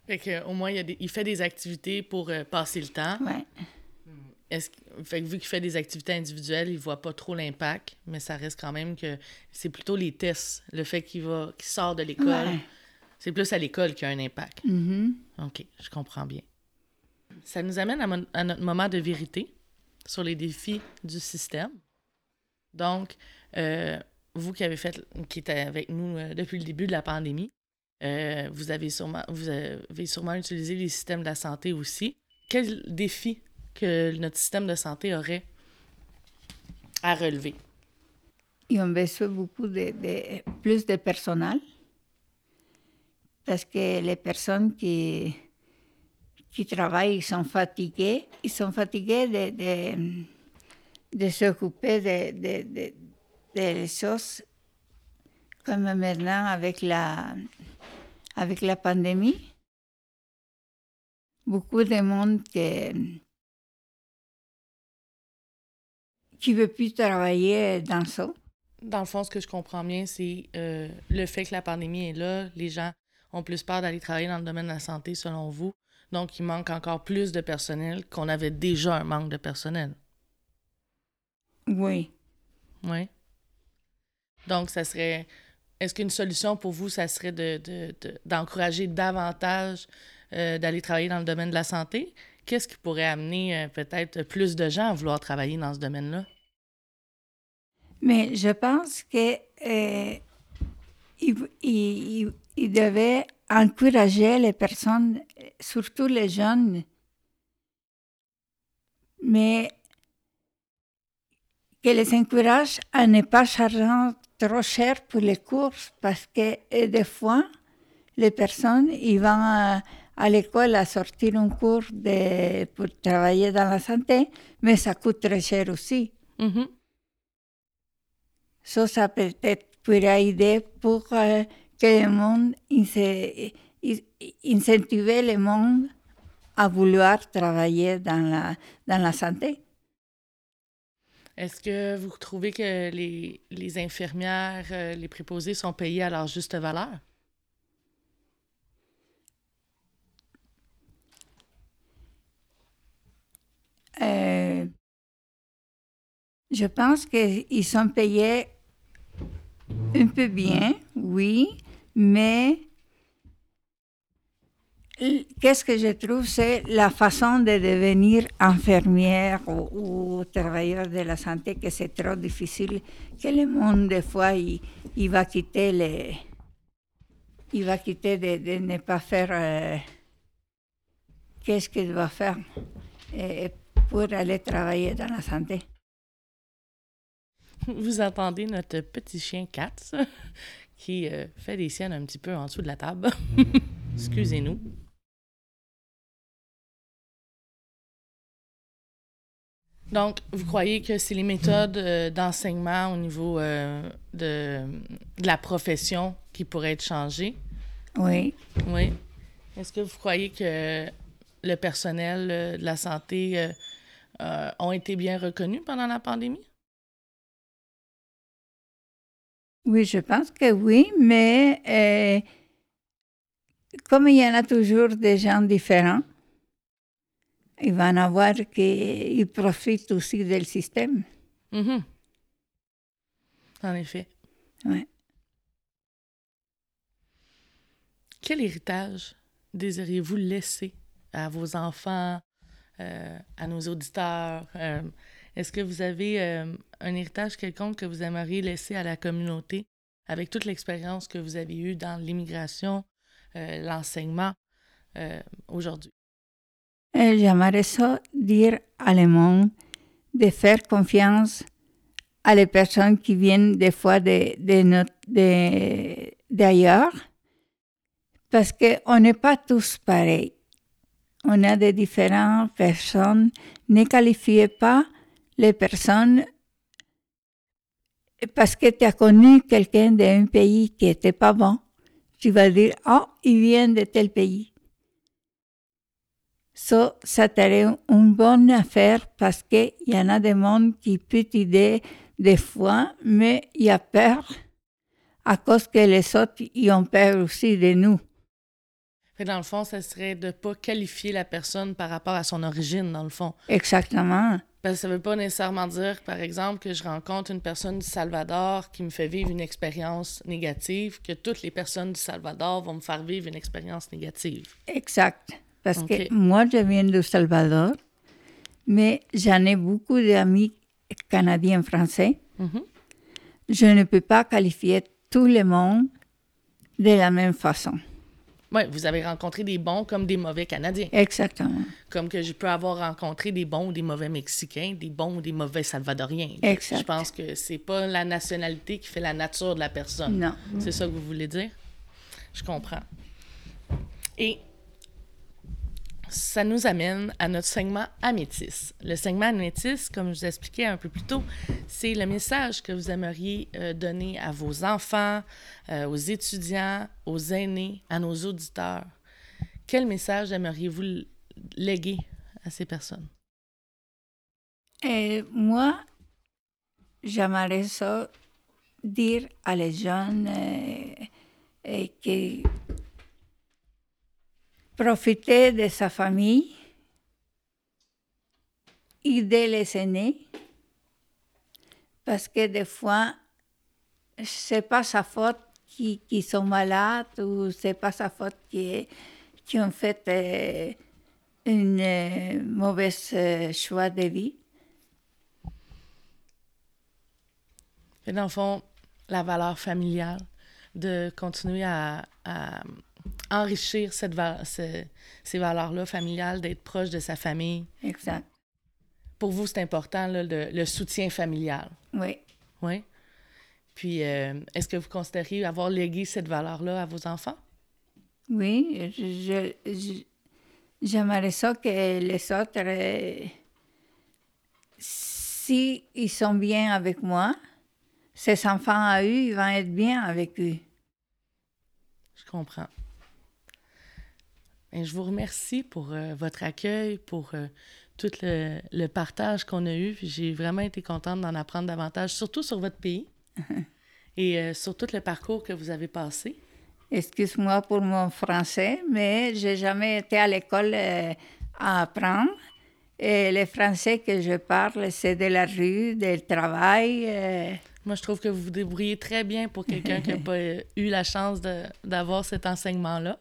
Fait que, au moins, il, y a des- il fait des activités pour euh, passer le temps. Est-ce que- fait que vu qu'il fait des activités individuelles, il voit pas trop l'impact, mais ça reste quand même que c'est plutôt les tests, le fait qu'il va qu'il sort de l'école. Ouais. C'est plus à l'école qu'il y a un impact. Mhm. OK, je comprends bien. Ça nous amène à, mon- à notre moment de vérité sur les défis du système. Donc, euh, vous qui avez fait, qui êtes avec nous euh, depuis le début de la pandémie, euh, vous, avez sûrement, vous avez sûrement utilisé les systèmes de la santé aussi. Quel défi que notre système de santé aurait à relever? Ils ont besoin beaucoup de- plus de personnel parce que les personnes qui, qui travaillent ils sont fatiguées. Ils sont fatigués de, de, s'occuper de, de, de, des choses comme maintenant avec la, avec la pandémie. Beaucoup de monde qui qui veut plus travailler dans ça. Dans le fond, ce que je comprends bien, c'est euh, le fait que la pandémie est là, les gens ont plus peur d'aller travailler dans le domaine de la santé, selon vous. Donc, il manque encore plus de personnel qu'on avait déjà un manque de personnel. Oui. Oui. Donc, ça serait. Est-ce qu'une solution pour vous, ça serait de, de- de- d'encourager davantage euh, d'aller travailler dans le domaine de la santé? Qu'est-ce qui pourrait amener euh, peut-être plus de gens à vouloir travailler dans ce domaine-là? Mais je pense que euh, il, il- il- devait encourager les personnes, surtout les jeunes, mais que les encourage à ne pas charger trop cher pour les courses parce que euh, des fois, les personnes, ils vont à, à l'école à sortir un cours de, pour travailler dans la santé, mais ça coûte très cher aussi. Mhm. Ça, ça peut-être pourrait aider pour euh, que le monde, inse- in- incentiver le monde à vouloir travailler dans la, dans la santé. Est-ce que vous trouvez que les, les infirmières, euh, les préposés sont payés à leur juste valeur? Euh, je pense qu'ils sont payés un peu bien, oui, mais qu'est-ce que je trouve, c'est la façon de devenir infirmière ou, travailleur de la santé, que c'est trop difficile, que le monde, des fois, il, va quitter les... Il va quitter de, ne pas faire... Euh, qu'est-ce qu'il doit faire pour aller travailler dans la santé. Vous entendez notre petit chien Katz? Qui euh, fait des siennes un petit peu en dessous de la table. Excusez-nous. Donc, vous croyez que c'est les méthodes euh, d'enseignement au niveau euh, de, de, la profession qui pourraient être changées? Oui. Oui. Est-ce que vous croyez que le personnel euh, de la santé euh, euh, ont été bien reconnus pendant la pandémie? Oui, je pense que oui, mais euh, comme il y en a toujours des gens différents, il va en avoir qui profitent aussi du système. Mm -hmm. En effet. Ouais. Quel héritage désiriez-vous laisser à vos enfants, euh, à nos auditeurs? Euh, Est-ce que vous avez euh, un héritage quelconque que vous aimeriez laisser à la communauté avec toute l'expérience que vous avez eue dans l'immigration, euh, l'enseignement aujourd'hui? J'aimerais ça dire à le monde de faire confiance à les personnes qui viennent des fois de, d'ailleurs, parce qu'on n'est pas tous pareils on a de différentes personnes. Ne qualifiez pas les personnes parce que tu as connu quelqu'un d'un pays qui n'était pas bon. Tu vas dire, oh, il vient de tel pays. So, ça serait une bonne affaire parce qu'il y en a des monde qui peut idée des fois, mais il y a peur à cause que les autres, ils ont peur aussi de nous. Dans le fond, ça serait de ne pas qualifier la personne par rapport à son origine, dans le fond. Exactement. Parce que ça ne veut pas nécessairement dire, par exemple, que je rencontre une personne du Salvador qui me fait vivre une expérience négative, que toutes les personnes du Salvador vont me faire vivre une expérience négative. Exact. Parce okay. que moi, je viens du Salvador, mais j'en ai beaucoup d'amis canadiens français. Mm -hmm. Je ne peux pas qualifier tout le monde de la même façon. Oui, vous avez rencontré des bons comme des mauvais Canadiens. Exactement. Comme que je peux avoir rencontré des bons ou des mauvais Mexicains, des bons ou des mauvais Salvadoriens. Exact. Je pense que c'est pas la nationalité qui fait la nature de la personne. Non. C'est ça que vous voulez dire? Je comprends. Et ça nous amène à notre segment Amétis. Le segment Amétis, comme je vous expliquais un peu plus tôt, c'est le message que vous aimeriez euh, donner à vos enfants, euh, aux étudiants, aux aînés, à nos auditeurs. Quel message aimeriez-vous léguer à ces personnes? Et moi, j'aimerais ça dire à les jeunes euh, que profiter de sa famille, aider les aînés, parce que des fois, c'est pas sa faute qui, qui sont malades ou c'est pas sa faute qui, qui ont fait euh, une euh, mauvaise euh, choix de vie. Et dans le fond, la valeur familiale, de continuer à enrichir cette, ce, ces valeurs-là familiales, d'être proche de sa famille. Exact. Pour vous, c'est important, là, le, le, soutien familial. Oui. Oui. Puis, euh, est-ce que vous considérez avoir légué cette valeur-là à vos enfants? Oui, je, je, j'aimerais ça que les autres, euh, si ils sont bien avec moi, ces enfants à eux, ils vont être bien avec eux. Je comprends. Et je vous remercie pour euh, votre accueil, pour euh, tout le, le partage qu'on a eu. J'ai vraiment été contente d'en apprendre davantage, surtout sur votre pays et euh, sur tout le parcours que vous avez passé. Excuse-moi pour mon français, mais j'ai jamais été à l'école à apprendre. Et le français que je parle, c'est de la rue, du travail. Moi, je trouve que vous vous débrouillez très bien pour quelqu'un qui n'a pas eu la chance d'avoir cet enseignement-là.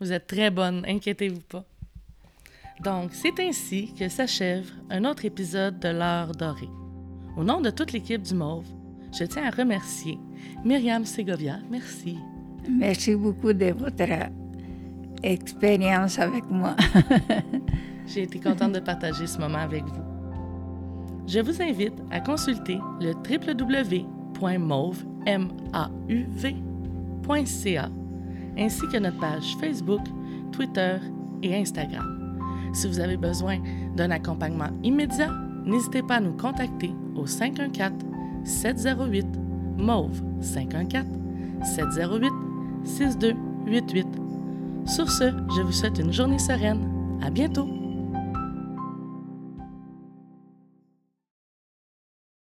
Vous êtes très bonne, inquiétez-vous pas. Donc, c'est ainsi que s'achève un autre épisode de l'heure dorée. Au nom de toute l'équipe du Mauve, je tiens à remercier Myriam Segovia. Merci. Merci beaucoup de votre expérience avec moi. J'ai été contente de partager ce moment avec vous. Je vous invite à consulter le www.mauve.ca ainsi que notre page Facebook, Twitter et Instagram. Si vous avez besoin d'un accompagnement immédiat, n'hésitez pas à nous contacter au 514-708 MAUVE 514-708-6288. Sur ce, je vous souhaite une journée sereine. À bientôt!